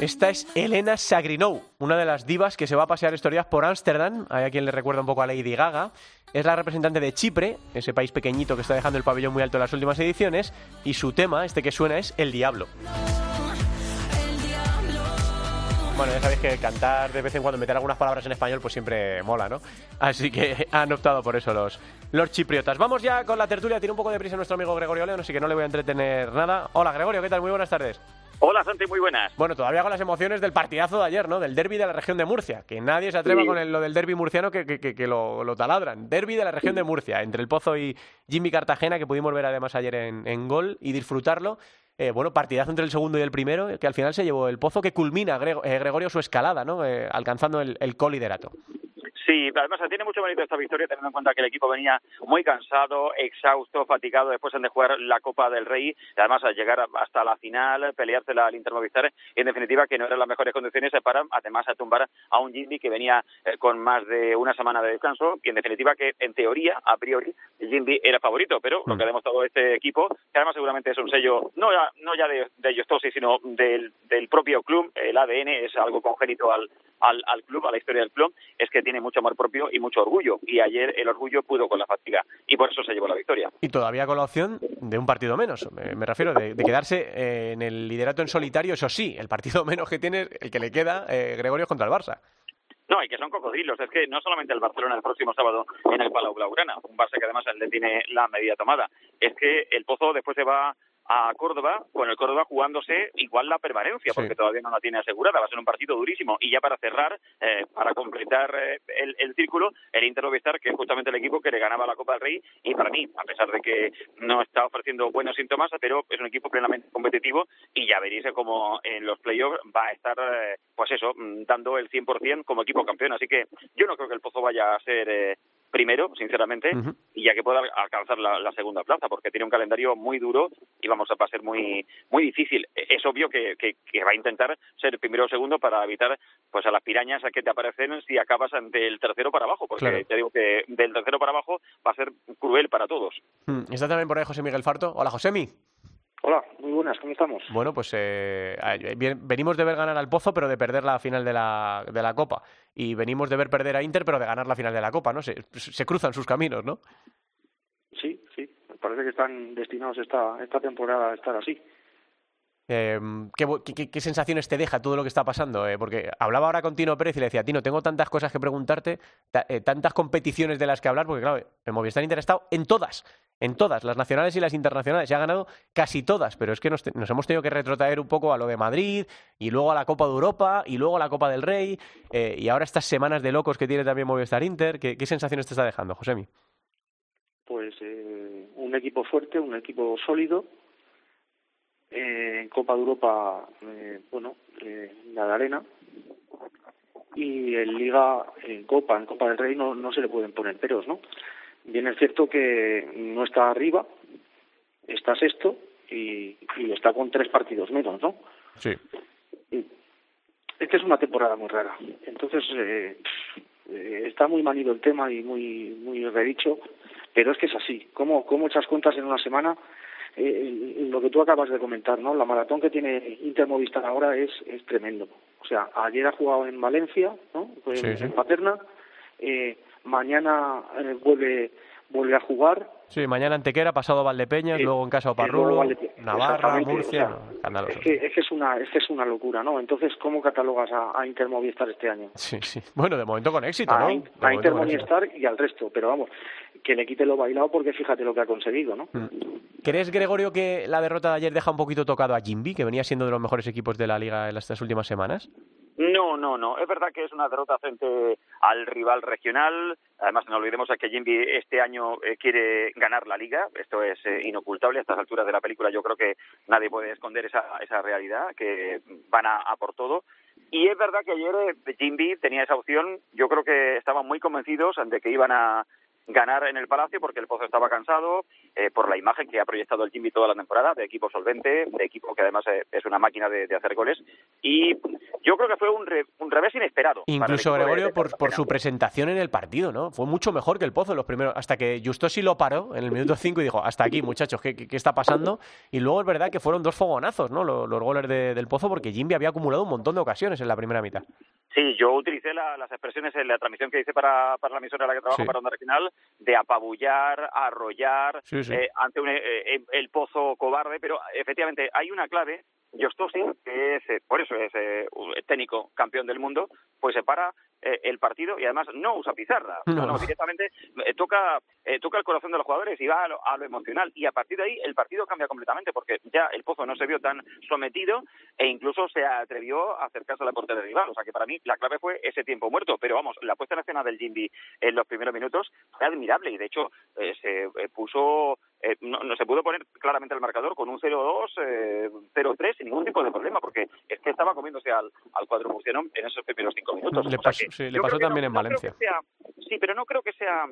Esta es Elena Sagrinou, una de las divas que se va a pasear estos días por Ámsterdam. Hay a quien le recuerda un poco a Lady Gaga. Es la representante de Chipre, ese país pequeñito que está dejando el pabellón muy alto en las últimas ediciones. Y su tema, este que suena, es El Diablo. Bueno, ya sabéis que cantar de vez en cuando, meter algunas palabras en español, pues siempre mola, ¿no? Así que *laughs* han optado por eso los, los chipriotas. Vamos ya con la tertulia. Tiene un poco de prisa nuestro amigo Gregorio León, así que no le voy a entretener nada. Hola, Gregorio, ¿qué tal? Muy buenas tardes. Hola, Santi, muy buenas. Bueno, todavía con las emociones del partidazo de ayer, ¿no? Del derby de la región de Murcia. Que nadie se atreva con lo del derby murciano que, que, lo, taladran. Derby de la región de Murcia, entre el Pozo y Jimmy Cartagena, que pudimos ver además ayer en, en gol y disfrutarlo. Eh, bueno, partidazo entre el segundo y el primero, que al final se llevó el pozo que culmina eh, Gregorio su escalada, ¿no? Eh, alcanzando el, el coliderato. Sí, además tiene mucho mérito esta victoria teniendo en cuenta que el equipo venía muy cansado, exhausto, fatigado después de jugar la Copa del Rey, además al llegar hasta la final, peleársela al Inter Movistar, y en definitiva que no eran las mejores condiciones para además a tumbar a un Jimmy que venía eh, con más de una semana de descanso y en definitiva que en teoría, a priori, Jimmy era favorito, pero lo que ha demostrado este equipo, que además seguramente es un sello no ya, no ya de, de ellos sino del, del propio club, el ADN es algo congénito al, al, al club, a la historia del club, es que tiene mucho amor propio y mucho orgullo. Y ayer el orgullo pudo con la fatiga y por eso se llevó la victoria. Y todavía con la opción de un partido menos. Me, refiero de, quedarse eh, en el liderato en solitario, eso sí, el partido *laughs* menos que tiene, el que le queda, eh, Gregorio contra el Barça. No, y que son cocodrilos. Es que no solamente el Barcelona el próximo sábado en el Palau Blaugrana, un Barça que además le tiene la medida tomada. Es que el Pozo después se va a Córdoba, con el Córdoba jugándose igual la permanencia, porque todavía no la tiene asegurada. Va a ser un partido durísimo. Y ya para cerrar, eh, para completar eh, el, círculo, el Inter Movistar, que es justamente el equipo que le ganaba la Copa del Rey, y para mí, a pesar de que no está ofreciendo buenos síntomas, pero es un equipo plenamente competitivo y ya veréis cómo en los playoffs va a estar, eh, pues eso, mm, dando el 100% como equipo campeón. Así que yo no creo que el Pozo vaya a ser primero, sinceramente, y ya que pueda alcanzar la, segunda plaza, porque tiene un calendario muy duro y vamos a pasar muy muy difícil. Es obvio que, que, va a intentar ser primero o segundo para evitar pues a las pirañas a que te aparecen si acabas del tercero para abajo, porque te digo que del tercero para abajo va a ser cruel para todos. Mm, está también por ahí José Miguel Farto. Hola, Josemi. Hola, muy buenas, ¿cómo estamos? Bueno, pues eh, venimos de ver ganar al Pozo, pero de perder la final de la, de la Copa. Y venimos de ver perder a Inter, pero de ganar la final de la Copa, ¿no? Se, se cruzan sus caminos, ¿no? Sí, sí. Parece que están destinados esta, esta temporada a estar así. Eh, ¿qué, sensaciones te deja todo lo que está pasando? Eh, porque hablaba ahora con Tino Pérez y le decía, Tino, tengo tantas cosas que preguntarte, eh, tantas competiciones de las que hablar, porque claro, el Movistar Inter ha estado en todas, en todas, las nacionales y las internacionales, y ha ganado casi todas, pero es que nos, hemos tenido que retrotraer un poco a lo de Madrid, y luego a la Copa de Europa, y luego a la Copa del Rey, eh, y ahora estas semanas de locos que tiene también Movistar Inter. ¿Qué, qué sensaciones te está dejando, Josemi? Pues un equipo fuerte, un equipo sólido, eh, en Copa de Europa, eh, bueno, eh, la de arena. y en Liga, en Copa, en Copa del Rey no, no se le pueden poner peros, ¿no? Bien es cierto que no está arriba, está sexto y, y está con tres partidos menos, ¿no? Sí. Es que es una temporada muy rara. Entonces, eh, eh, está muy manido el tema y muy muy redicho, pero es que es así. ¿Cómo, cómo echas cuentas en una semana? Eh, lo que tú acabas de comentar, ¿no? La maratón que tiene Inter Movistar ahora es, es tremendo. O sea, ayer ha jugado en Valencia, ¿no? Pues Sí, sí. En Paterna. Eh, mañana eh, vuelve vuelve a jugar Sí, mañana Antequera, pasado Valdepeñas, luego en casa Oparrulo, Navarra, Murcia, o sea, no, es que, es que es una es que es una locura, ¿no? Entonces, ¿cómo catalogas a, a Inter Movistar este año? Sí, sí. Bueno, de momento con éxito, a, ¿no? In- a momento Inter con éxito. Movistar y al resto, pero vamos, que le quite lo bailado porque fíjate lo que ha conseguido, ¿no? Mm. ¿Crees, Gregorio, que la derrota de ayer deja un poquito tocado a Jimby, que venía siendo de los mejores equipos de la liga en estas últimas semanas? No, no, no. Es verdad que es una derrota frente al rival regional. Además, no olvidemos que Jimby este año eh, quiere ganar la liga. Esto es eh, inocultable. A estas alturas de la película yo creo que nadie puede esconder esa, esa realidad, que van a, a por todo. Y es verdad que ayer eh, Jimby tenía esa opción. Yo creo que estaban muy convencidos de que iban a ganar en el Palacio porque el Pozo estaba cansado, eh, por la imagen que ha proyectado el Jimmy toda la temporada, de equipo solvente, de equipo que además eh, es una máquina de, de hacer goles. Y yo creo que fue un, re- un revés inesperado. Incluso de- Gregorio de por, por su presentación en el partido, ¿no? Fue mucho mejor que el Pozo en los primeros, hasta que Justosi lo paró en el minuto 5 y dijo, hasta aquí, muchachos, ¿qué, qué, qué está pasando? Y luego es verdad que fueron dos fogonazos, ¿no? Los, los goles de- del Pozo, porque Jimby había acumulado un montón de ocasiones en la primera mitad. Sí, yo utilicé la- las expresiones en la transmisión que hice para, para la emisora en la que trabajo Sí. para Onda Regional de apabullar, arrollar Sí, sí. eh, ante un, eh, eh, el pozo cobarde, pero efectivamente hay una clave. Jostosi, que es, eh, por eso es eh, técnico campeón del mundo, pues se para eh, el partido y además no usa pizarra, No. no, directamente toca eh, toca el corazón de los jugadores y va a lo, a lo emocional y a partir de ahí el partido cambia completamente porque ya el Pozo no se vio tan sometido e incluso se atrevió a acercarse a la portería rival, o sea que para mí la clave fue ese tiempo muerto, pero vamos, la puesta en escena del Jimby en los primeros minutos fue admirable y de hecho eh, se eh, puso eh, no, no se pudo poner claramente el marcador con un 0-2, eh, 0-3 sin ningún tipo de problema, porque es que estaba comiéndose al, al cuadro murciano en esos primeros cinco minutos. Le O sea pasó- sí, le también en Valencia. sea- sí, pero no creo que sea...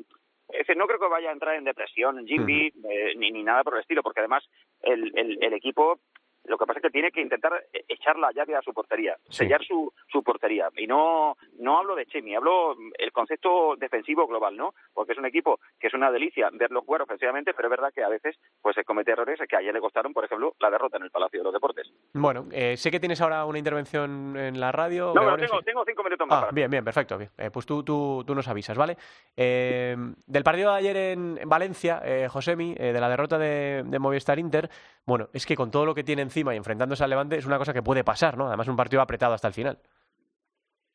es decir, no creo que vaya a entrar en depresión Jimby eh, ni, ni nada por el estilo, porque además el, el, el equipo lo que pasa es que tiene que intentar eh, echar la llave a su portería, Sí. sellar su, su portería. Y no, no hablo de Chemi, hablo mm, el concepto defensivo global, ¿no? Porque es un equipo que es una delicia verlo jugar ofensivamente, pero es verdad que a veces pues se comete errores que ayer le costaron, por ejemplo, la derrota en el Palacio de los Deportes. Bueno, eh, sé que tienes ahora una intervención en la radio. No, pero tengo, tengo cinco minutos más Ah, para bien, bien, perfecto. Bien. Eh, pues tú, tú, tú nos avisas, ¿vale? Eh, del partido de ayer en, en Valencia, eh, Josemi, eh, de la derrota de, de Movistar Inter, bueno, es que con todo lo que tiene encima y enfrentándose al Levante es una cosa que puede pasar, ¿no? Además, un partido apretado hasta el final.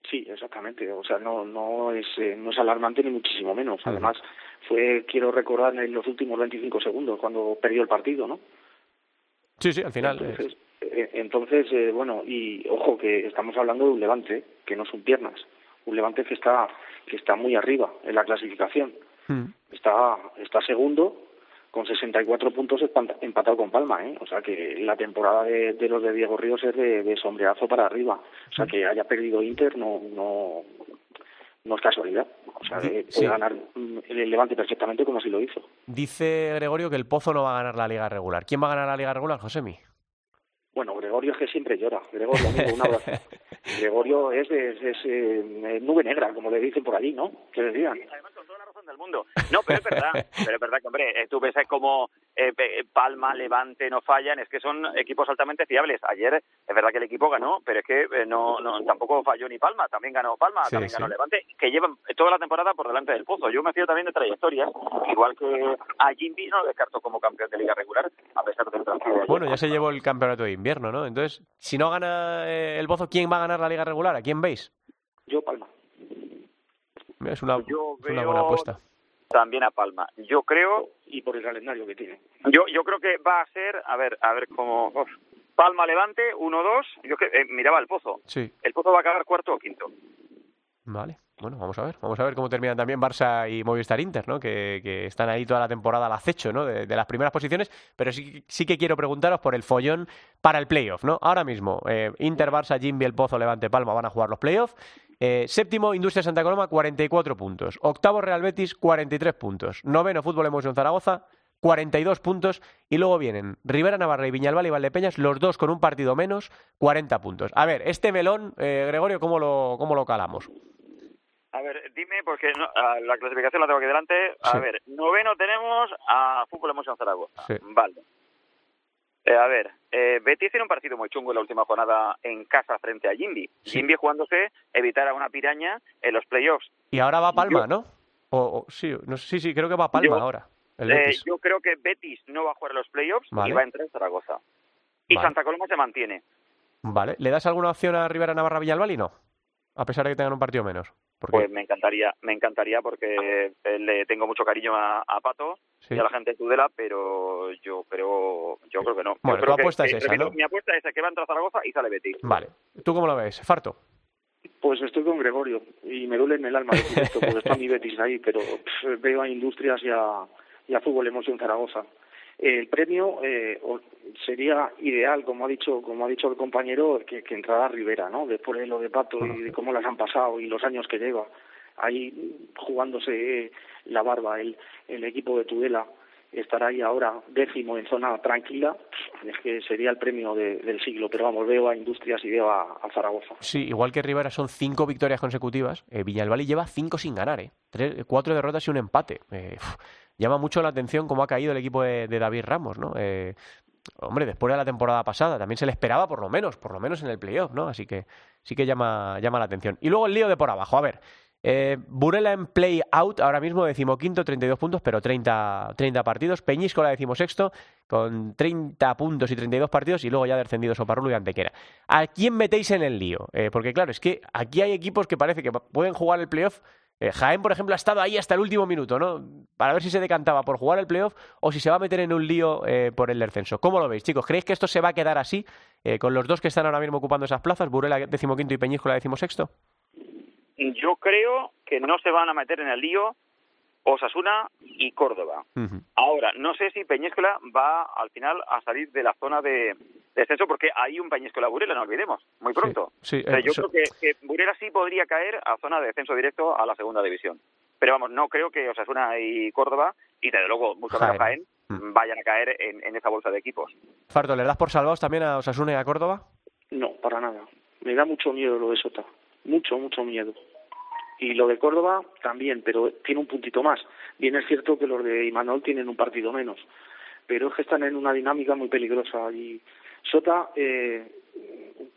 Sí, exactamente. O sea, no no es eh, no es alarmante ni muchísimo menos. Además, fue quiero recordar en los últimos 25 segundos cuando perdió el partido, ¿no? Sí, sí, al final. Entonces, eh, entonces eh, bueno, y ojo que estamos hablando de un Levante que no son piernas, un Levante que está que está muy arriba en la clasificación. mm. Está está segundo con 64 puntos empatado con Palma, ¿eh? O sea que la temporada de, de los de Diego Ríos es de, de sombreazo para arriba. O sea que haya perdido Inter no no no es casualidad. O sea, puede sí. ganar mm, el Levante perfectamente como si lo hizo. Dice Gregorio que el Pozo no va a ganar la liga regular. ¿Quién va a ganar la liga regular, Josemi? Bueno, Gregorio es que siempre llora. Gregorio, amigo, un abrazo. *laughs* Gregorio es, es, es, eh, nube negra, como le dicen por allí, ¿no? Que la razón del mundo. No, pero es verdad, *laughs* pero es verdad que, hombre, eh, tú ves como eh, Pe- Palma, Levante no fallan, es que son equipos altamente fiables. Ayer es verdad que el equipo ganó, pero es que eh, no, no tampoco falló ni Palma, también ganó Palma, Sí, también ganó sí. Levante, que llevan toda la temporada por delante del pozo. Yo me fío también de trayectorias, igual que a Jimby no lo descarto como campeón de liga regular, a pesar del de. Bueno, ya se llevó el campeonato de invierno, ¿no? Entonces, si no gana eh, el Pozo, ¿quién va a ganar la liga regular? ¿A quién veis? Yo, Palma. Es una, Yo es una veo- buena apuesta. También a Palma. Yo creo Y por el calendario que tiene. Yo, yo creo que va a ser, a ver, a ver cómo. Palma Levante, 1-2. Yo que eh, miraba el pozo. Sí, El pozo va a acabar cuarto o quinto. vale. Bueno, vamos a ver. Vamos a ver cómo terminan también Barça y Movistar Inter, ¿no? Que, que están ahí toda la temporada al acecho, ¿no? De, de las primeras posiciones. Pero sí, sí que quiero preguntaros por el follón para el playoff, ¿no? Ahora mismo, eh, Inter, Barça, Jimby, El Pozo, Levante, Palma van a jugar los playoffs. Eh, séptimo, Industria Santa Coloma, 44 puntos. Octavo, Real Betis, 43 puntos. Noveno, Fútbol Emoción Zaragoza, 42 puntos. Y luego vienen Rivera Navarra y Viñalbal y Valdepeñas, los dos con un partido menos, 40 puntos. A ver, este melón, eh, Gregorio, ¿cómo lo, ¿cómo lo calamos? A ver, dime, porque no, a la clasificación la tengo aquí delante. A Sí. ver, noveno tenemos a Fútbol Emoción Zaragoza. Sí. Vale. Eh, a ver, eh, Betis tiene un partido muy chungo en la última jornada en casa frente a Jimby. Sí. Jimby jugándose evitar a una piraña en los playoffs. Y ahora va Palma, Yo- ¿no? O, o- sí, no sí, sí, creo que va a Palma Yo- ahora. El Eh, yo creo que Betis no va a jugar los playoffs Vale. y va a entrar en Zaragoza. Y Vale. Santa Coloma se mantiene. Vale. ¿Le das alguna opción a Rivera Navarra Villalbal y no? A pesar de que tengan un partido menos. Pues me encantaría, me encantaría porque eh, le tengo mucho cariño a, a Pato sí. y a la gente de Tudela, pero yo creo, yo creo que no. Yo Bueno, creo tu apuesta que, es que, esa, repito, ¿no? Mi apuesta es que va a entrar Zaragoza y sale Betis. Vale. ¿Tú cómo lo ves? Farto. Pues estoy con Gregorio y me duele en el alma decir esto porque está mi Betis ahí, pero pff, veo a Industrias y a, y a Fútbol Emoción Zaragoza. El premio eh, sería ideal, como ha dicho como ha dicho el compañero, que, que entrara Rivera, ¿no? Después de lo de Pato y de cómo las han pasado y los años que lleva ahí jugándose eh, la barba el, el equipo de Tudela estar ahí ahora décimo en zona tranquila, es que sería el premio de- del siglo. Pero vamos, veo a Industrias y veo a, Zaragoza. Sí, igual que Rivera son cinco victorias consecutivas, eh, Villalbal lleva cinco sin ganar, ¿eh? Tres- cuatro derrotas y un empate. Eh, llama mucho la atención cómo ha caído el equipo de, David Ramos, ¿no? Eh, hombre, después de la temporada pasada también se le esperaba por lo menos, por lo menos en el playoff, ¿no? Así que sí que llama, llama la atención. Y luego el lío de por abajo, a ver. Eh, Burela en play out, ahora mismo decimoquinto, 32 puntos, pero 30, 30 partidos. Peñíscola decimosexto, con 30 puntos y 32 partidos, y luego ya descendidos Soparrulo y Antequera. ¿A quién metéis en el lío? Eh, porque claro, es que aquí hay equipos que parece que pueden jugar el playoff. Eh, Jaén, por ejemplo, ha estado ahí hasta el último minuto, ¿no? Para ver si se decantaba por jugar el playoff o si se va a meter en un lío eh, por el descenso. ¿Cómo lo veis, chicos? ¿Creéis que esto se va a quedar así, eh, con los dos que están ahora mismo ocupando esas plazas, Burela decimoquinto y Peñíscola decimosexto? Yo creo que no se van a meter en el lío Osasuna y Córdoba. Ahora, no sé si Peñíscola va al final a salir de la zona de descenso porque hay un Peñíscola Burela, no olvidemos, muy pronto. Sí, sí, O sea, eh, yo so- creo que, que Burela sí podría caer a zona de descenso directo a la segunda división. Pero vamos, no creo que Osasuna y Córdoba, y desde luego mucho menos Jaén. Jaén, Mm. vayan a caer en, en esa bolsa de equipos. Farto, ¿le das por salvados también a Osasuna y a Córdoba? No, para nada. Me da mucho miedo lo de Sota. Mucho, mucho miedo. Y lo de Córdoba también, pero tiene un puntito más. Bien es cierto que los de Imanol tienen un partido menos, pero es que están en una dinámica muy peligrosa. Y Sota eh,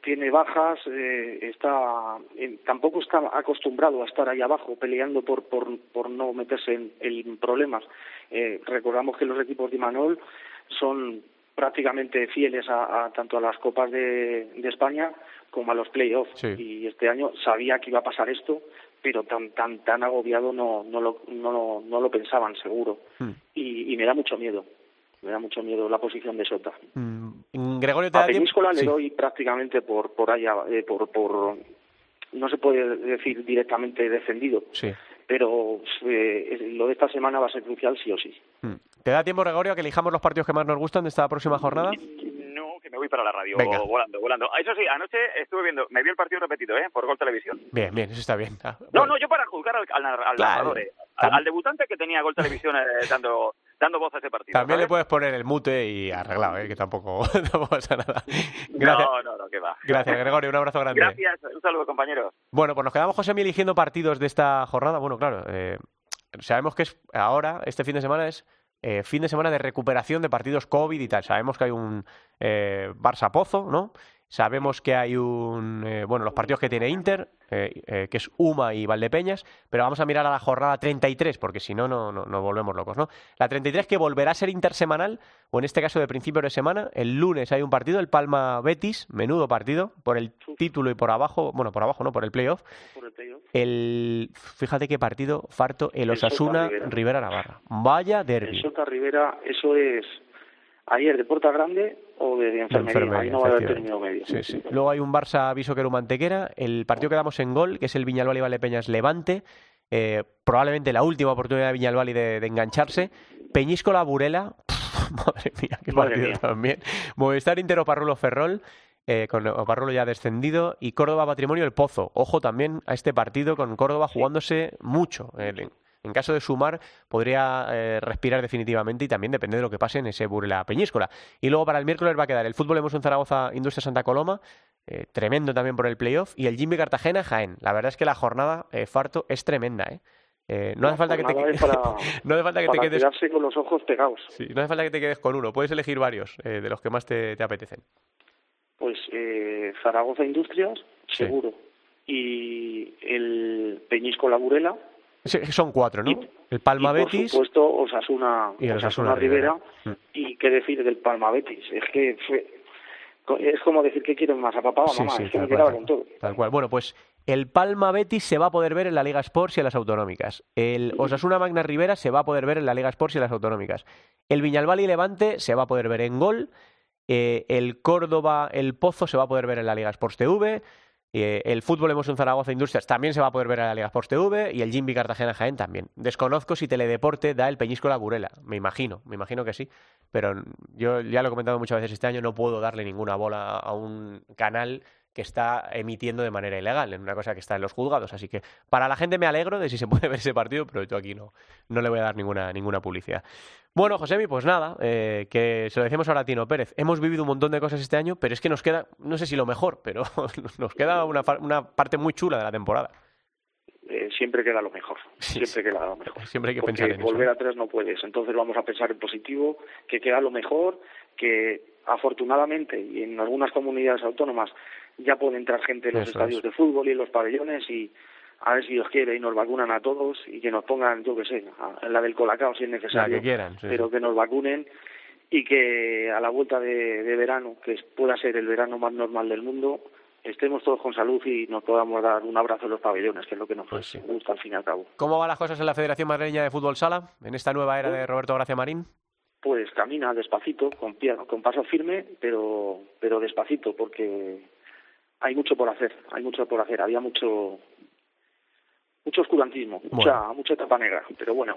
tiene bajas, eh, está eh, tampoco está acostumbrado a estar ahí abajo peleando por por, por no meterse en, en problemas. Eh, recordamos que los equipos de Imanol son prácticamente fieles a, a tanto a las copas de, de España como a los playoffs Sí. y este año sabía que iba a pasar esto pero tan tan tan agobiado no no lo no, lo- no lo pensaban seguro Mm. y, y me da mucho miedo me da mucho miedo la posición de Sota Mm, Gregorio, ¿te a tiempo? Peñíscola le Sí. doy prácticamente por por allá eh, por por no se puede decir directamente descendido Sí. pero eh, lo de esta semana va a ser crucial sí o sí Mm. ¿Te da tiempo, Gregorio, a que elijamos los partidos que más nos gustan de esta próxima jornada? No, que me voy para la radio, Venga. volando, volando. Ah, Eso sí, anoche estuve viendo, me vi el partido repetido, ¿eh? Por Gol Televisión. Bien, bien, eso está bien. Ah, No, bueno. no, yo para juzgar al, al, al Claro. narrador, eh. al debutante que tenía Gol Televisión eh, dando, dando voz a ese partido. También le puedes poner el mute y arreglado, ¿eh? que tampoco, *laughs* tampoco pasa nada. Gracias, No, no, no, que va. gracias, Gregorio, un abrazo grande. Gracias, un saludo, compañeros. Bueno, pues nos quedamos, José, eligiendo partidos de esta jornada. Bueno, claro, eh, sabemos que es ahora, este fin de semana es eh, fin de semana de recuperación de partidos COVID y tal. Sabemos que hay un eh, Barça Pozo, ¿no? Sabemos que hay un. eh, bueno, los partidos que tiene Inter, eh, eh, que es Uma y Valdepeñas, pero vamos a mirar a la jornada 33, porque si no, no no- nos volvemos locos, ¿no? La 33 que volverá a ser intersemanal, o en este caso de principio de semana. El lunes hay un partido, el Palma Betis, menudo partido, por el título y por abajo, bueno, por abajo, ¿no? Por el playoff. por el playoff. El. Fíjate qué partido, Farto, el El Osasuna Rivera. Rivera Navarra. Vaya El derbi. Sota Rivera, eso es ayer de Puerta Grande o de enfermería. Ahí no va a haber término medio. Sí, sí. Luego hay un Barça Viso Mantequera. El partido que damos en gol, que es el Viñalbal y Valdepeñas Levante. eh, probablemente la última oportunidad de Viñalbal y de, de engancharse. Peñíscola Burela. *laughs* Madre mía, qué Madre partido mía. también. Movistar Intero Parrulo Ferrol. eh, con Oparrolo ya descendido, y Córdoba Patrimonio el Pozo. Ojo también a este partido con Córdoba jugándose mucho. En caso de sumar, podría eh, respirar definitivamente y también depende de lo que pase en ese Burla Peñíscola. Y luego para el miércoles va a quedar el fútbol hemos en Zaragoza Industria Santa Coloma, eh, tremendo también por el playoff, y el Jimmy Cartagena Jaén. La verdad es que la jornada, Farto, es tremenda, ¿eh? Eh, no, hace falta que te *laughs* no hace falta que te quedes con los ojos pegados. Sí, no hace falta que te quedes con uno, puedes elegir varios eh, de los que más te, apetecen. Pues eh, Zaragoza Industrias, seguro. Y el Peñisco Laburela. Son cuatro, ¿no? el Palma y Betis. Por supuesto, Osasuna, y Osasuna, Rivera. Mm. Y qué decir del Palma Betis. Es que es como decir que quieren más a papá o a mamá. es que me quedaba con todo. Tal cual. Bueno, pues el Palma Betis se va a poder ver en la Liga Sports y en las autonómicas. El Osasuna Magna Rivera se va a poder ver en la Liga Sports y en las autonómicas. El Viñalbal y Levante se va a poder ver en Gol. Eh, el Córdoba, el Pozo se va a poder ver en la Liga Sports TV. Eh, el fútbol hemos en Zaragoza Industrias también se va a poder ver en la Liga Sports TV y el Jimmy Cartagena Jaén también. Desconozco si Teledeporte da el Peñisco la Burela, me imagino, me imagino que sí, pero yo ya lo he comentado muchas veces este año, no puedo darle ninguna bola a un canal que está emitiendo de manera ilegal, en una cosa que está en los juzgados. Así que para la gente me alegro de si se *laughs* puede ver ese partido, pero yo aquí no, no le voy a dar ninguna, ninguna publicidad. Bueno, Josemi, pues nada, eh, que se lo decimos ahora a Tino Pérez. Hemos vivido un montón de cosas este año, pero es que nos queda, no sé si lo mejor, pero *laughs* nos queda una, una parte muy chula de la temporada. Eh, siempre queda lo mejor. siempre queda lo mejor. Siempre hay que pensar en volver eso. atrás no puedes. Entonces vamos a pensar en positivo, que queda lo mejor, que afortunadamente y en algunas comunidades autónomas ya puede entrar gente en los estadios de fútbol y en los pabellones y a ver si Dios quiere y nos vacunan a todos y que nos pongan, yo qué sé, en la del Colacao si es necesario, pero que nos vacunen y que a la vuelta de, verano, que pueda ser el verano más normal del mundo, estemos todos con salud y nos podamos dar un abrazo en los pabellones, que es lo que nos pues gusta al fin y al cabo. ¿Cómo van las cosas en la Federación Madrileña de Fútbol Sala en esta nueva era de Roberto Gracia Marín? Pues camina despacito, con, con paso firme, pero, pero despacito, porque hay mucho por hacer, hay mucho por hacer. Había mucho mucho oscurantismo, mucha mucha etapa negra, pero bueno,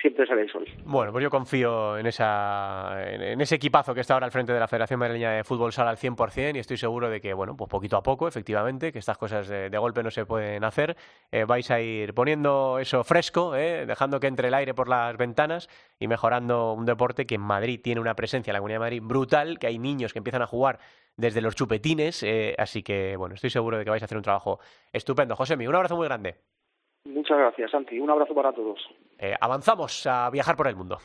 siempre sale el sol. Bueno, pues yo confío en, esa, en, ese equipazo que está ahora al frente de la Federación Madrileña de Fútbol Sala al 100% y estoy seguro de que, bueno, pues poquito a poco, efectivamente, que estas cosas de, golpe no se pueden hacer, eh, vais a ir poniendo eso fresco, eh, dejando que entre el aire por las ventanas y mejorando un deporte que en Madrid tiene una presencia, en la Comunidad de Madrid, brutal, que hay niños que empiezan a jugar desde los chupetines, eh, así que, bueno, estoy seguro de que vais a hacer un trabajo estupendo. José, un abrazo muy grande. Muchas gracias, Santi. Un abrazo para todos. Eh, avanzamos a viajar por el mundo.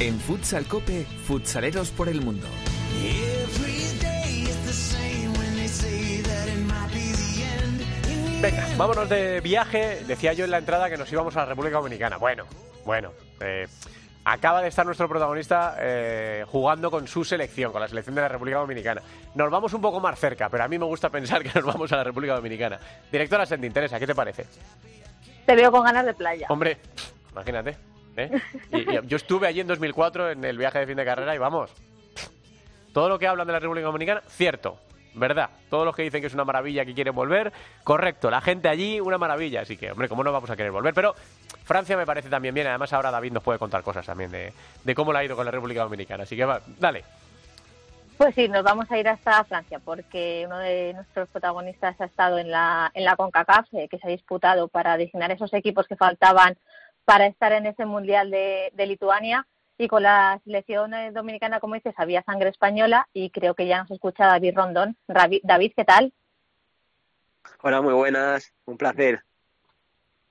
En Futsal Cope, futsaleros por el mundo. Venga, vámonos de viaje. Decía yo en la entrada que nos íbamos a la República Dominicana. Bueno, bueno. Eh, acaba de estar nuestro protagonista eh, jugando con su selección, con la selección de la República Dominicana. Nos vamos un poco más cerca, pero a mí me gusta pensar que nos vamos a la República Dominicana. Directora Sandy, interesa, ¿qué te parece? Te veo con ganas de playa. Hombre, imagínate. ¿eh? yo estuve allí en 2004 en el viaje de fin de carrera y vamos. Todo lo que hablan de la República Dominicana, cierto. ¿Verdad? Todos los que dicen que es una maravilla, que quieren volver, correcto. La gente allí, una maravilla. Así que, hombre, ¿cómo no vamos a querer volver? Pero Francia me parece también bien. Además, ahora David nos puede contar cosas también de, cómo le ha ido con la República Dominicana. Así que, va, dale. Pues sí, nos vamos a ir hasta Francia porque uno de nuestros protagonistas ha estado en la, en la CONCACAF, eh, que se ha disputado para designar esos equipos que faltaban para estar en ese Mundial de, de Lituania. Y con la selección eh, dominicana, como dices, había sangre española y creo que ya nos escucha David Rondón. David, ¿qué tal? Hola, muy buenas, un placer.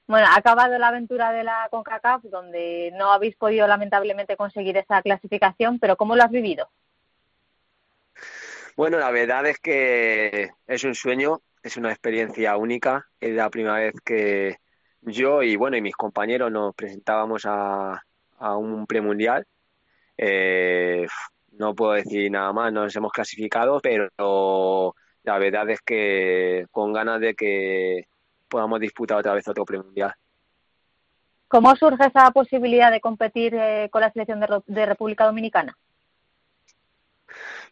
Bueno, ha acabado la aventura de la CONCACAF, donde no habéis podido lamentablemente conseguir esa clasificación, pero ¿cómo lo has vivido? Bueno, la verdad es que es un sueño, es una experiencia única. Es la primera vez que yo y bueno y mis compañeros nos presentábamos a, a un premundial. Eh, no puedo decir nada más, nos hemos clasificado, pero la verdad es que con ganas de que podamos disputar otra vez otro premundial. ¿Cómo surge esa posibilidad de competir eh, con la selección de, República Dominicana?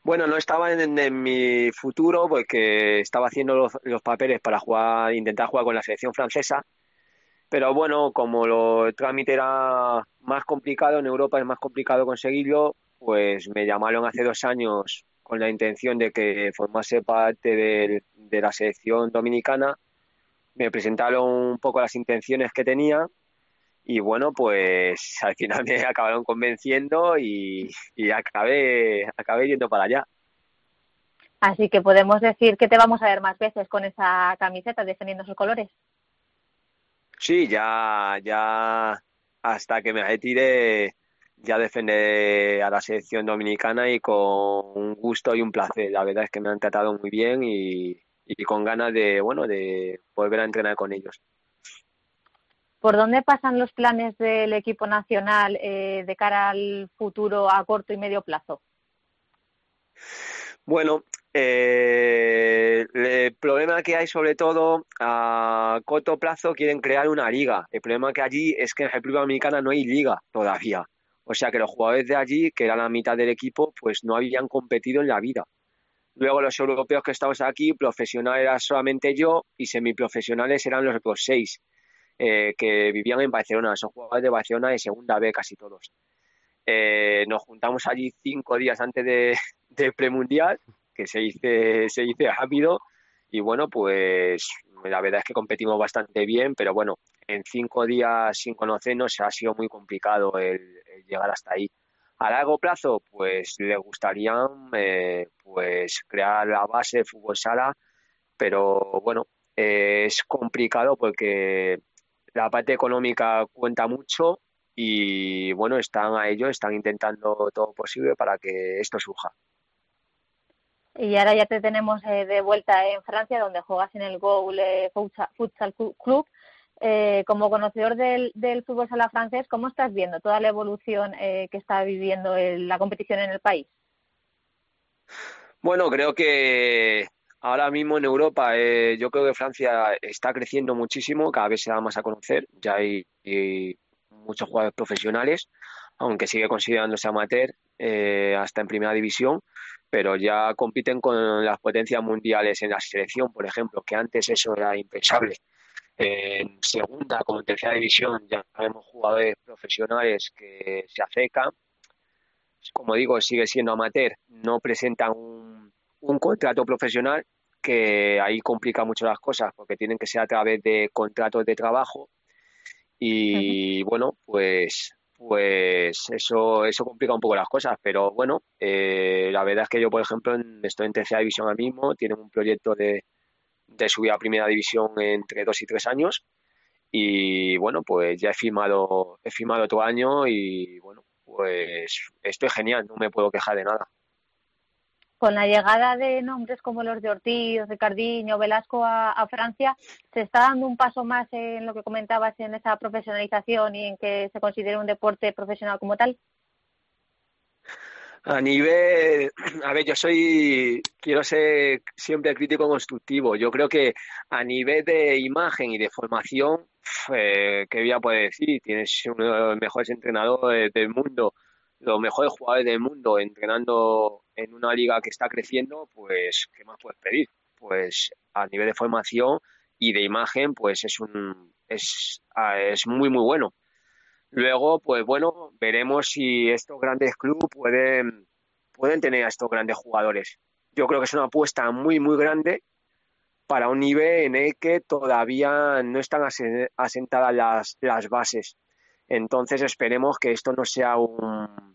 Bueno, no estaba en, mi futuro porque estaba haciendo los, papeles para jugar, intentar jugar con la selección francesa, Pero bueno, como lo, el trámite era más complicado, en Europa es más complicado conseguirlo, pues me llamaron hace dos años con la intención de que formase parte de la selección dominicana. Me presentaron un poco las intenciones que tenía y bueno, pues *laughs* al final me acabaron convenciendo y, y acabé, acabé yendo para allá. Así que podemos decir que te vamos a ver más veces con esa camiseta defendiendo sus colores. Sí, ya, ya hasta que me retire ya defenderé a la selección dominicana y con un gusto y un placer. La verdad es que me han tratado muy bien y, y con ganas de, bueno, de volver a entrenar con ellos. ¿Por dónde pasan los planes del equipo nacional eh, de cara al futuro a corto y medio plazo? Bueno, eh, el problema que hay sobre todo a corto plazo quieren crear una liga. El problema que allí es que en República Dominicana no hay liga todavía. O sea que los jugadores de allí, que eran la mitad del equipo, pues no habían competido en la vida. Luego los europeos que estamos aquí, profesionales era solamente yo y semiprofesionales eran los otros seis eh, que vivían en Barcelona. Son jugadores de Barcelona de segunda B casi todos. Eh, nos juntamos allí cinco días antes de, *laughs* del premundial se dice, se dice rápido. Y bueno, pues la verdad es que competimos bastante bien, pero bueno, en cinco días sin conocernos ha sido muy complicado el, llegar hasta ahí. A largo plazo, pues le gustaría eh, pues crear la base de fútbol sala, pero bueno, es complicado porque la parte económica cuenta mucho y bueno, están a ello, están intentando todo posible para que esto surja. Y ahora ya te tenemos eh, de vuelta en Francia, donde juegas en el Goal eh, Futsal Club. Eh, como conocedor del, fútbol sala francés, ¿cómo estás viendo toda la evolución que está viviendo la competición en el país? Bueno, creo que ahora mismo en Europa, yo creo que Francia está creciendo muchísimo, cada vez se da más a conocer, ya hay, hay muchos jugadores profesionales, aunque sigue considerándose amateur hasta en primera división, pero ya compiten con las potencias mundiales en la selección, por ejemplo, que antes eso era impensable. En segunda, como en tercera división, ya tenemos jugadores profesionales que se acercan. Como digo, sigue siendo amateur, no presentan un, un contrato profesional, que ahí complica mucho las cosas, porque tienen que ser a través de contratos de trabajo. Y bueno, pues pues eso, eso complica un poco las cosas. Pero bueno, eh, la verdad es que yo, por ejemplo, estoy en tercera división ahora mismo, tienen un proyecto de, de subir a primera división entre dos y tres años. Y bueno, pues ya he firmado, he firmado otro año y bueno, pues estoy genial, no me puedo quejar de nada con la llegada de nombres como los de Ortiz, de Cardiño, Velasco a, Francia, ¿se está dando un paso más en lo que comentabas en esa profesionalización y en que se considere un deporte profesional como tal? A nivel, *clears throat* a ver, yo soy, quiero ser siempre crítico constructivo. Yo creo que a nivel de imagen y de formación, eh, ¿qué voy a poder decir? Tienes uno de los mejores entrenadores del mundo los mejores jugadores del mundo entrenando en una liga que está creciendo, pues, ¿qué más puedes pedir? Pues a nivel de formación y de imagen, pues es un es, ah, es muy muy bueno. Luego, pues bueno, veremos si estos grandes clubes pueden, pueden tener a estos grandes jugadores. Yo creo que es una apuesta muy muy grande para un nivel en el que todavía no están asentadas las, las bases. Entonces esperemos que esto no sea un,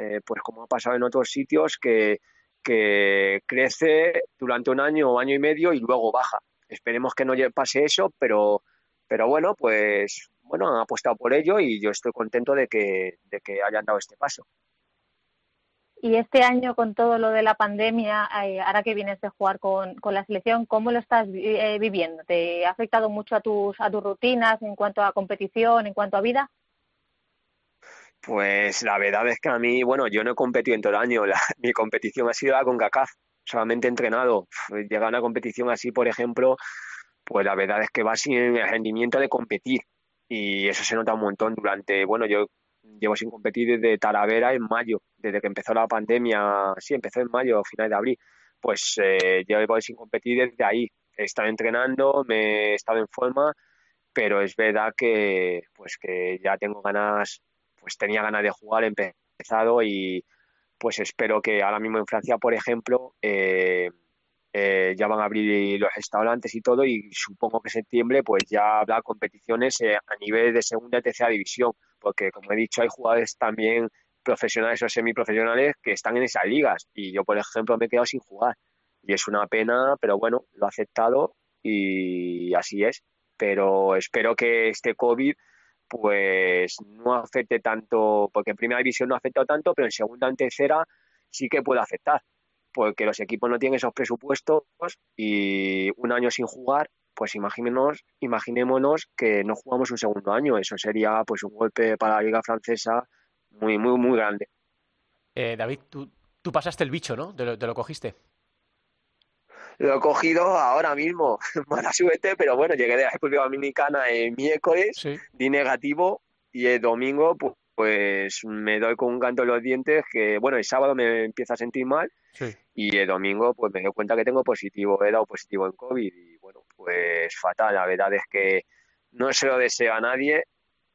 eh, pues como ha pasado en otros sitios, que, crece durante un año o año y medio y luego baja. Esperemos que no pase eso, pero, pero bueno, pues bueno, han apostado por ello y yo estoy contento de que, de que hayan dado este paso. Y este año, con todo lo de la pandemia, eh, ahora que vienes de jugar con, con la selección, ¿cómo lo estás eh, viviendo? ¿Te ha afectado mucho a tus, a tus rutinas en cuanto a competición, en cuanto a vida? Pues la verdad es que a mí, bueno, yo no he competido en todo el año, *laughs* mi competición ha sido la con CACAF, solamente he entrenado. Llegar a una competición así, por ejemplo, pues la verdad es que va sin rendimiento de competir. Y eso se nota un montón durante, bueno, yo llevo sin competir desde Talavera en mayo, desde que empezó la pandemia, sí, empezó en mayo, final de abril, pues eh, llevo sin competir desde ahí. He estado entrenando, me he estado en forma pero es verdad que pues que ya tengo ganas, pues tenía ganas de jugar, empezado y pues espero que ahora mismo en Francia, por ejemplo, eh, eh, ya van a abrir los restaurantes y todo y supongo que en septiembre pues ya habrá competiciones eh, a nivel de segunda y tercera división, porque como he dicho hay jugadores también profesionales o semiprofesionales que están en esas ligas y yo por ejemplo me he quedado sin jugar. Y es una pena, pero bueno, lo he aceptado y así es, pero espero que este COVID pues no afecte tanto, porque en primera división no ha afectado tanto, pero en segunda y tercera sí que puede afectar porque los equipos no tienen esos presupuestos y un año sin jugar, pues imaginémonos, imaginémonos que no jugamos un segundo año. Eso sería pues un golpe para la liga francesa muy, muy, muy grande. Eh, David, tú, tú pasaste el bicho, ¿no? Te lo, te lo cogiste. Lo he cogido ahora mismo, *laughs* mala suerte, pero bueno, llegué de la República Dominicana el miércoles, Sí. di negativo y el domingo pues, pues me doy con un canto en los dientes que, bueno, el sábado me empiezo a sentir mal Sí. y el domingo pues me doy cuenta que tengo positivo, he dado positivo en COVID y bueno, pues fatal, la verdad es que no se lo deseo a nadie,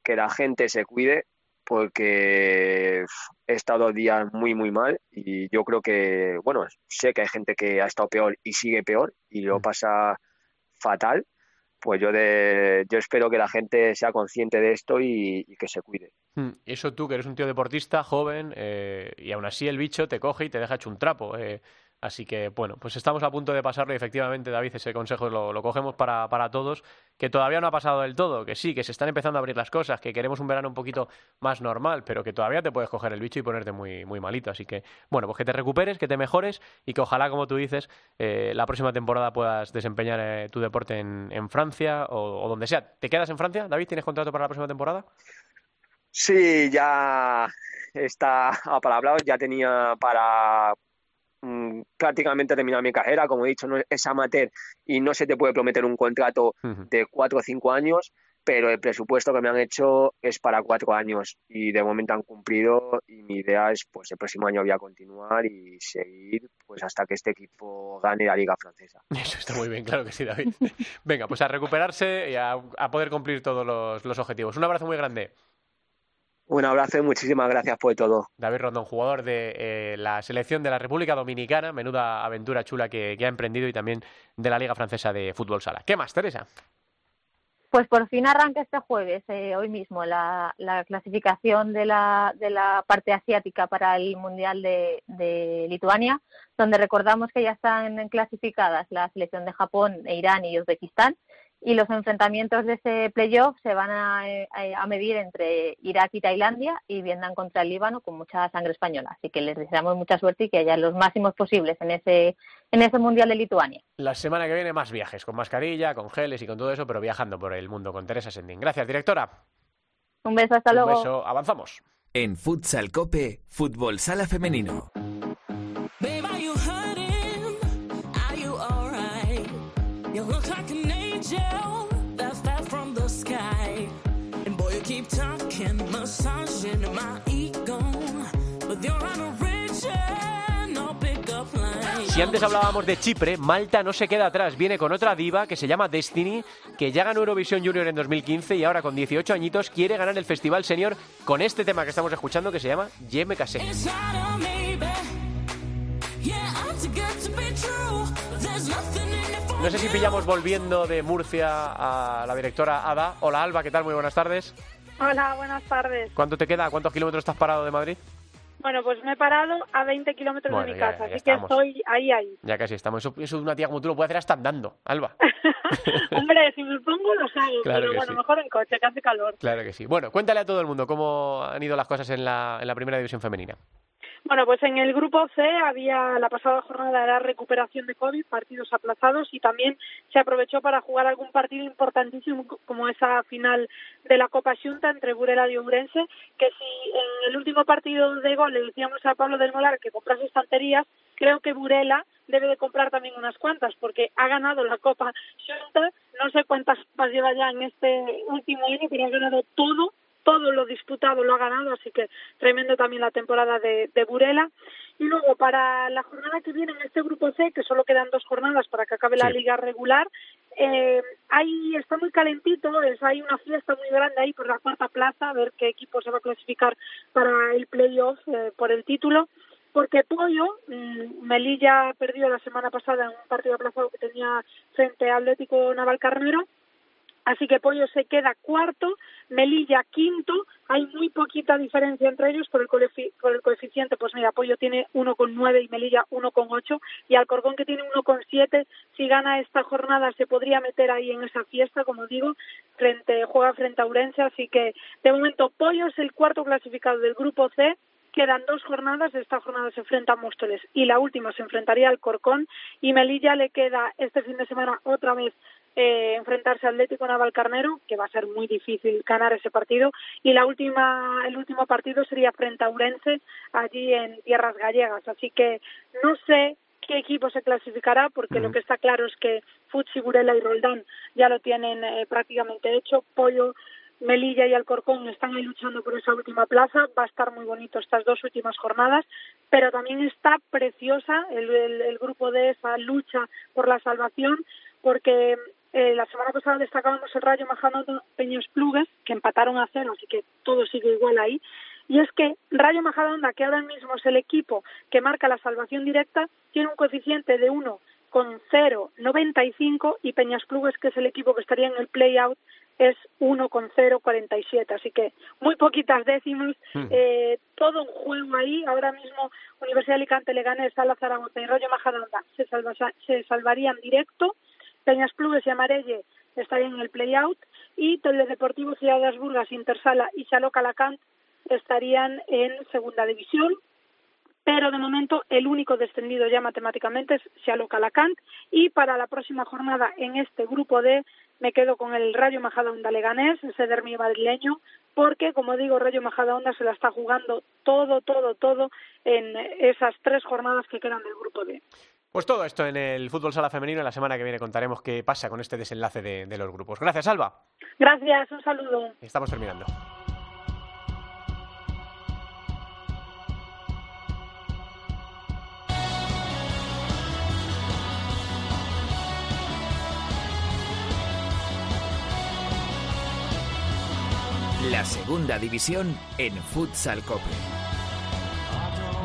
que la gente se cuide porque he estado días muy muy mal y yo creo que, bueno, sé que hay gente que ha estado peor y sigue peor y lo Mm. pasa fatal, pues yo de, yo espero que la gente sea consciente de esto y, y que se cuide. Mm, Eso tú, que eres un tío deportista, joven, eh, y aún así el bicho te coge y te deja hecho un trapo. eh. Así que, bueno, pues estamos a punto de pasarlo y efectivamente, David, ese consejo lo, lo cogemos para, para todos, que todavía no ha pasado del todo, que sí, que se están empezando a abrir las cosas, que queremos un verano un poquito más normal, pero que todavía te puedes coger el bicho y ponerte muy, muy malito. Así que, bueno, pues que te recuperes, que te mejores y que ojalá, como tú dices, eh, la próxima temporada puedas desempeñar eh, tu deporte en, Francia o, o donde sea. ¿Te quedas en Francia, David? ¿Tienes contrato para la próxima temporada? Sí, ya está apalabrado, ya tenía para mm, prácticamente terminar mi carrera, como he dicho, no es amateur y no se te puede prometer un contrato de cuatro o cinco años, pero el presupuesto que me han hecho es para cuatro años y de momento han cumplido y mi idea es pues el próximo año voy a continuar y seguir pues hasta que este equipo gane la liga francesa. *laughs* Eso está muy bien, claro que sí, David. Venga, pues a recuperarse y a, a poder cumplir todos los, los objetivos. Un abrazo muy grande. Un abrazo y muchísimas gracias por todo. David Rondón, jugador de eh, la selección de la República Dominicana, menuda aventura chula que, que ha emprendido y también de la Liga Francesa de Fútbol Sala. ¿Qué más, Teresa? Pues por fin arranca este jueves, eh, hoy mismo, la, la clasificación de la, de la parte asiática para el Mundial de, de Lituania, donde recordamos que ya están clasificadas la selección de Japón, e Irán y Uzbekistán. Y los enfrentamientos de ese playoff se van a, eh, a medir entre Irak y Tailandia y Vietnam contra el Líbano con mucha sangre española. Así que les deseamos mucha suerte y que haya los máximos posibles en ese, en ese Mundial de Lituania. La semana que viene más viajes, con mascarilla, con geles y con todo eso, pero viajando por el mundo con Teresa Sendín. Gracias, directora. Un beso, hasta luego. Un beso, avanzamos. En Futsal Cope, Fútbol Sala Femenino. Massaging my ego. Si antes hablábamos de Chipre, Malta no se queda atrás. Viene con otra diva que se llama Destiny, que ya ganó Eurovisión Junior en 2015 y ahora con 18 añitos quiere ganar el Festival Senior con este tema que estamos escuchando que se llama Je me casé. No sé si pillamos volviendo de Murcia a la directora Ada. Hola Alba, ¿qué tal? Muy buenas tardes. Hola, buenas tardes. ¿Cuánto te queda? ¿Cuántos kilómetros estás parado de Madrid? Bueno, pues me he parado a 20 kilómetros Bueno, de mi ya- casa, ya así que estoy ahí, ahí. Ya casi estamos. Eso, eso una tía como tú lo puede hacer hasta andando, Alba. *laughs* *laughs* Hombre, si me pongo los hago, Claro pero bueno, sí. mejor en coche, que hace calor. Claro que sí. Bueno, cuéntale a todo el mundo cómo han ido las cosas en la, en la primera división femenina. Bueno, pues en el grupo C había la pasada jornada de la recuperación de COVID, partidos aplazados y también se aprovechó para jugar algún partido importantísimo como esa final de la Copa Xunta entre Burela y Ourense, que si en el último partido de gol le decíamos a Pablo del Molar que comprase estanterías, creo que Burela debe de comprar también unas cuantas porque ha ganado la Copa Xunta, no sé cuántas copas lleva ya en este último año, pero ha ganado todo todo lo disputado lo ha ganado, así que tremendo también la temporada de, de Burela. Y luego para la jornada que viene en este grupo C, que solo quedan dos jornadas para que acabe la liga regular, Eh, ahí está muy calentito, es, hay una fiesta muy grande ahí por la cuarta plaza, a ver qué equipo se va a clasificar para el playoff eh, por el título porque Pollo, mm, Melilla perdió la semana pasada en un partido aplazado que tenía frente a Atlético Navalcarnero, así que Pollo se queda cuarto, Melilla quinto, hay muy poquita diferencia entre ellos por el, por el coeficiente, pues mira, Pollo tiene 1,9 y Melilla 1,8 y Alcorcón que tiene 1,7, si gana esta jornada se podría meter ahí en esa fiesta, como digo, frente juega frente a Urense, así que de momento Pollo es el cuarto clasificado del grupo C, Quedan dos jornadas, esta jornada se enfrenta a Móstoles y la última se enfrentaría al Corcón y Melilla le queda este fin de semana otra vez eh, enfrentarse al Atlético Navalcarnero, que va a ser muy difícil ganar ese partido, y la última, el último partido sería frente a Urense, allí en tierras gallegas. Así que no sé qué equipo se clasificará, porque lo que está claro es que Futsi, Burela y Roldán ya lo tienen eh, prácticamente hecho. Pollo Melilla y Alcorcón están ahí luchando por esa última plaza. Va a estar muy bonito estas dos últimas jornadas, pero también está preciosa el, el, grupo de esa lucha por la salvación, porque eh, la semana pasada destacábamos el Rayo Majadahonda Peños Plugues, que empataron a cero, así que todo sigue igual ahí. Y es que Rayo Majadahonda, que ahora mismo es el equipo que marca la salvación directa, tiene un coeficiente de 1 con 0,95 y Peñas Plugues, que es el equipo que estaría en el play-out, es 1,047, así que muy poquitas décimas, hmm. eh, todo un juego ahí. Ahora mismo Universidad de Alicante, Leganés, Sala Zaragoza y Rollo Majadahonda se, salva, se salvarían directo, Peñas Plugues y Amarelle estarían en el play-out y Teledeportivo Ciudad de Asburgas, Intersala y Saló Calacant estarían en segunda división pero de momento el único descendido ya matemáticamente es Sialo Calacant y para la próxima jornada en este grupo D me quedo con el Rayo Majadahonda Leganés, ese dermi madrileño, porque como digo, Rayo Majadahonda se la está jugando todo, todo, todo en esas tres jornadas que quedan del grupo D. Pues todo esto en el fútbol sala femenino. La semana que viene contaremos qué pasa con este desenlace de, de los grupos. Gracias, Alba. Gracias, un saludo. Estamos terminando. La segunda división en Futsal Cope.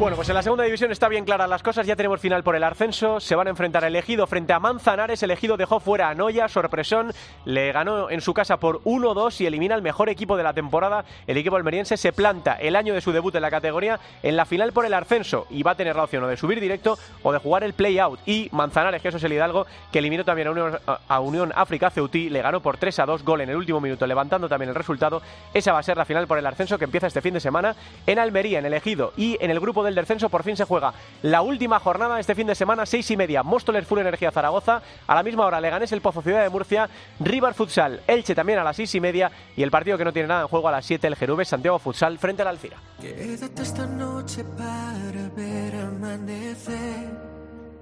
Bueno, pues en la segunda división está bien claras las cosas. Ya tenemos final por el ascenso. Se van a enfrentar elegido frente a Manzanares. Elegido dejó fuera a Noya. Sorpresón. Le ganó en su casa por 1-2 y elimina al mejor equipo de la temporada. El equipo almeriense se planta el año de su debut en la categoría en la final por el ascenso y va a tener la opción o de subir directo o de jugar el play-out. Y Manzanares, que eso es el Hidalgo, que eliminó también a Unión, a África Ceutí, le ganó por 3-2 gol en el último minuto, levantando también el resultado. Esa va a ser la final por el ascenso que empieza este fin de semana en Almería, en el Ejido y en el grupo del descenso por fin se juega la última jornada este fin de semana, seis y media, Móstoles Full Energía Zaragoza, a la misma hora Leganés el Pozo Ciudad de Murcia, River Futsal Elche también a las seis y media y el partido que no tiene nada en juego a las siete, el Jerube Santiago Futsal frente al Alcira. Quédate esta noche para ver amanecer,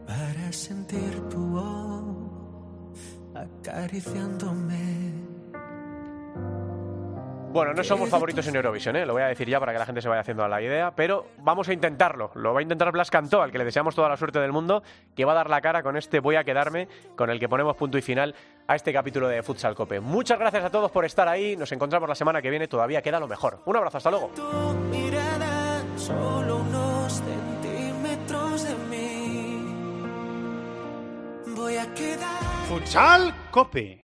para sentir tu voz acariciándome bueno, no somos favoritos en Eurovisión, ¿eh? lo voy a decir ya para que la gente se vaya haciendo a la idea, pero vamos a intentarlo. Lo va a intentar Blas Cantó, al que le deseamos toda la suerte del mundo, que va a dar la cara con este Voy a quedarme, con el que ponemos punto y final a este capítulo de Futsal Cope. Muchas gracias a todos por estar ahí. Nos encontramos la semana que viene, todavía queda lo mejor. Un abrazo, hasta luego. solo unos centímetros de mí. Voy a quedar. Futsal Cope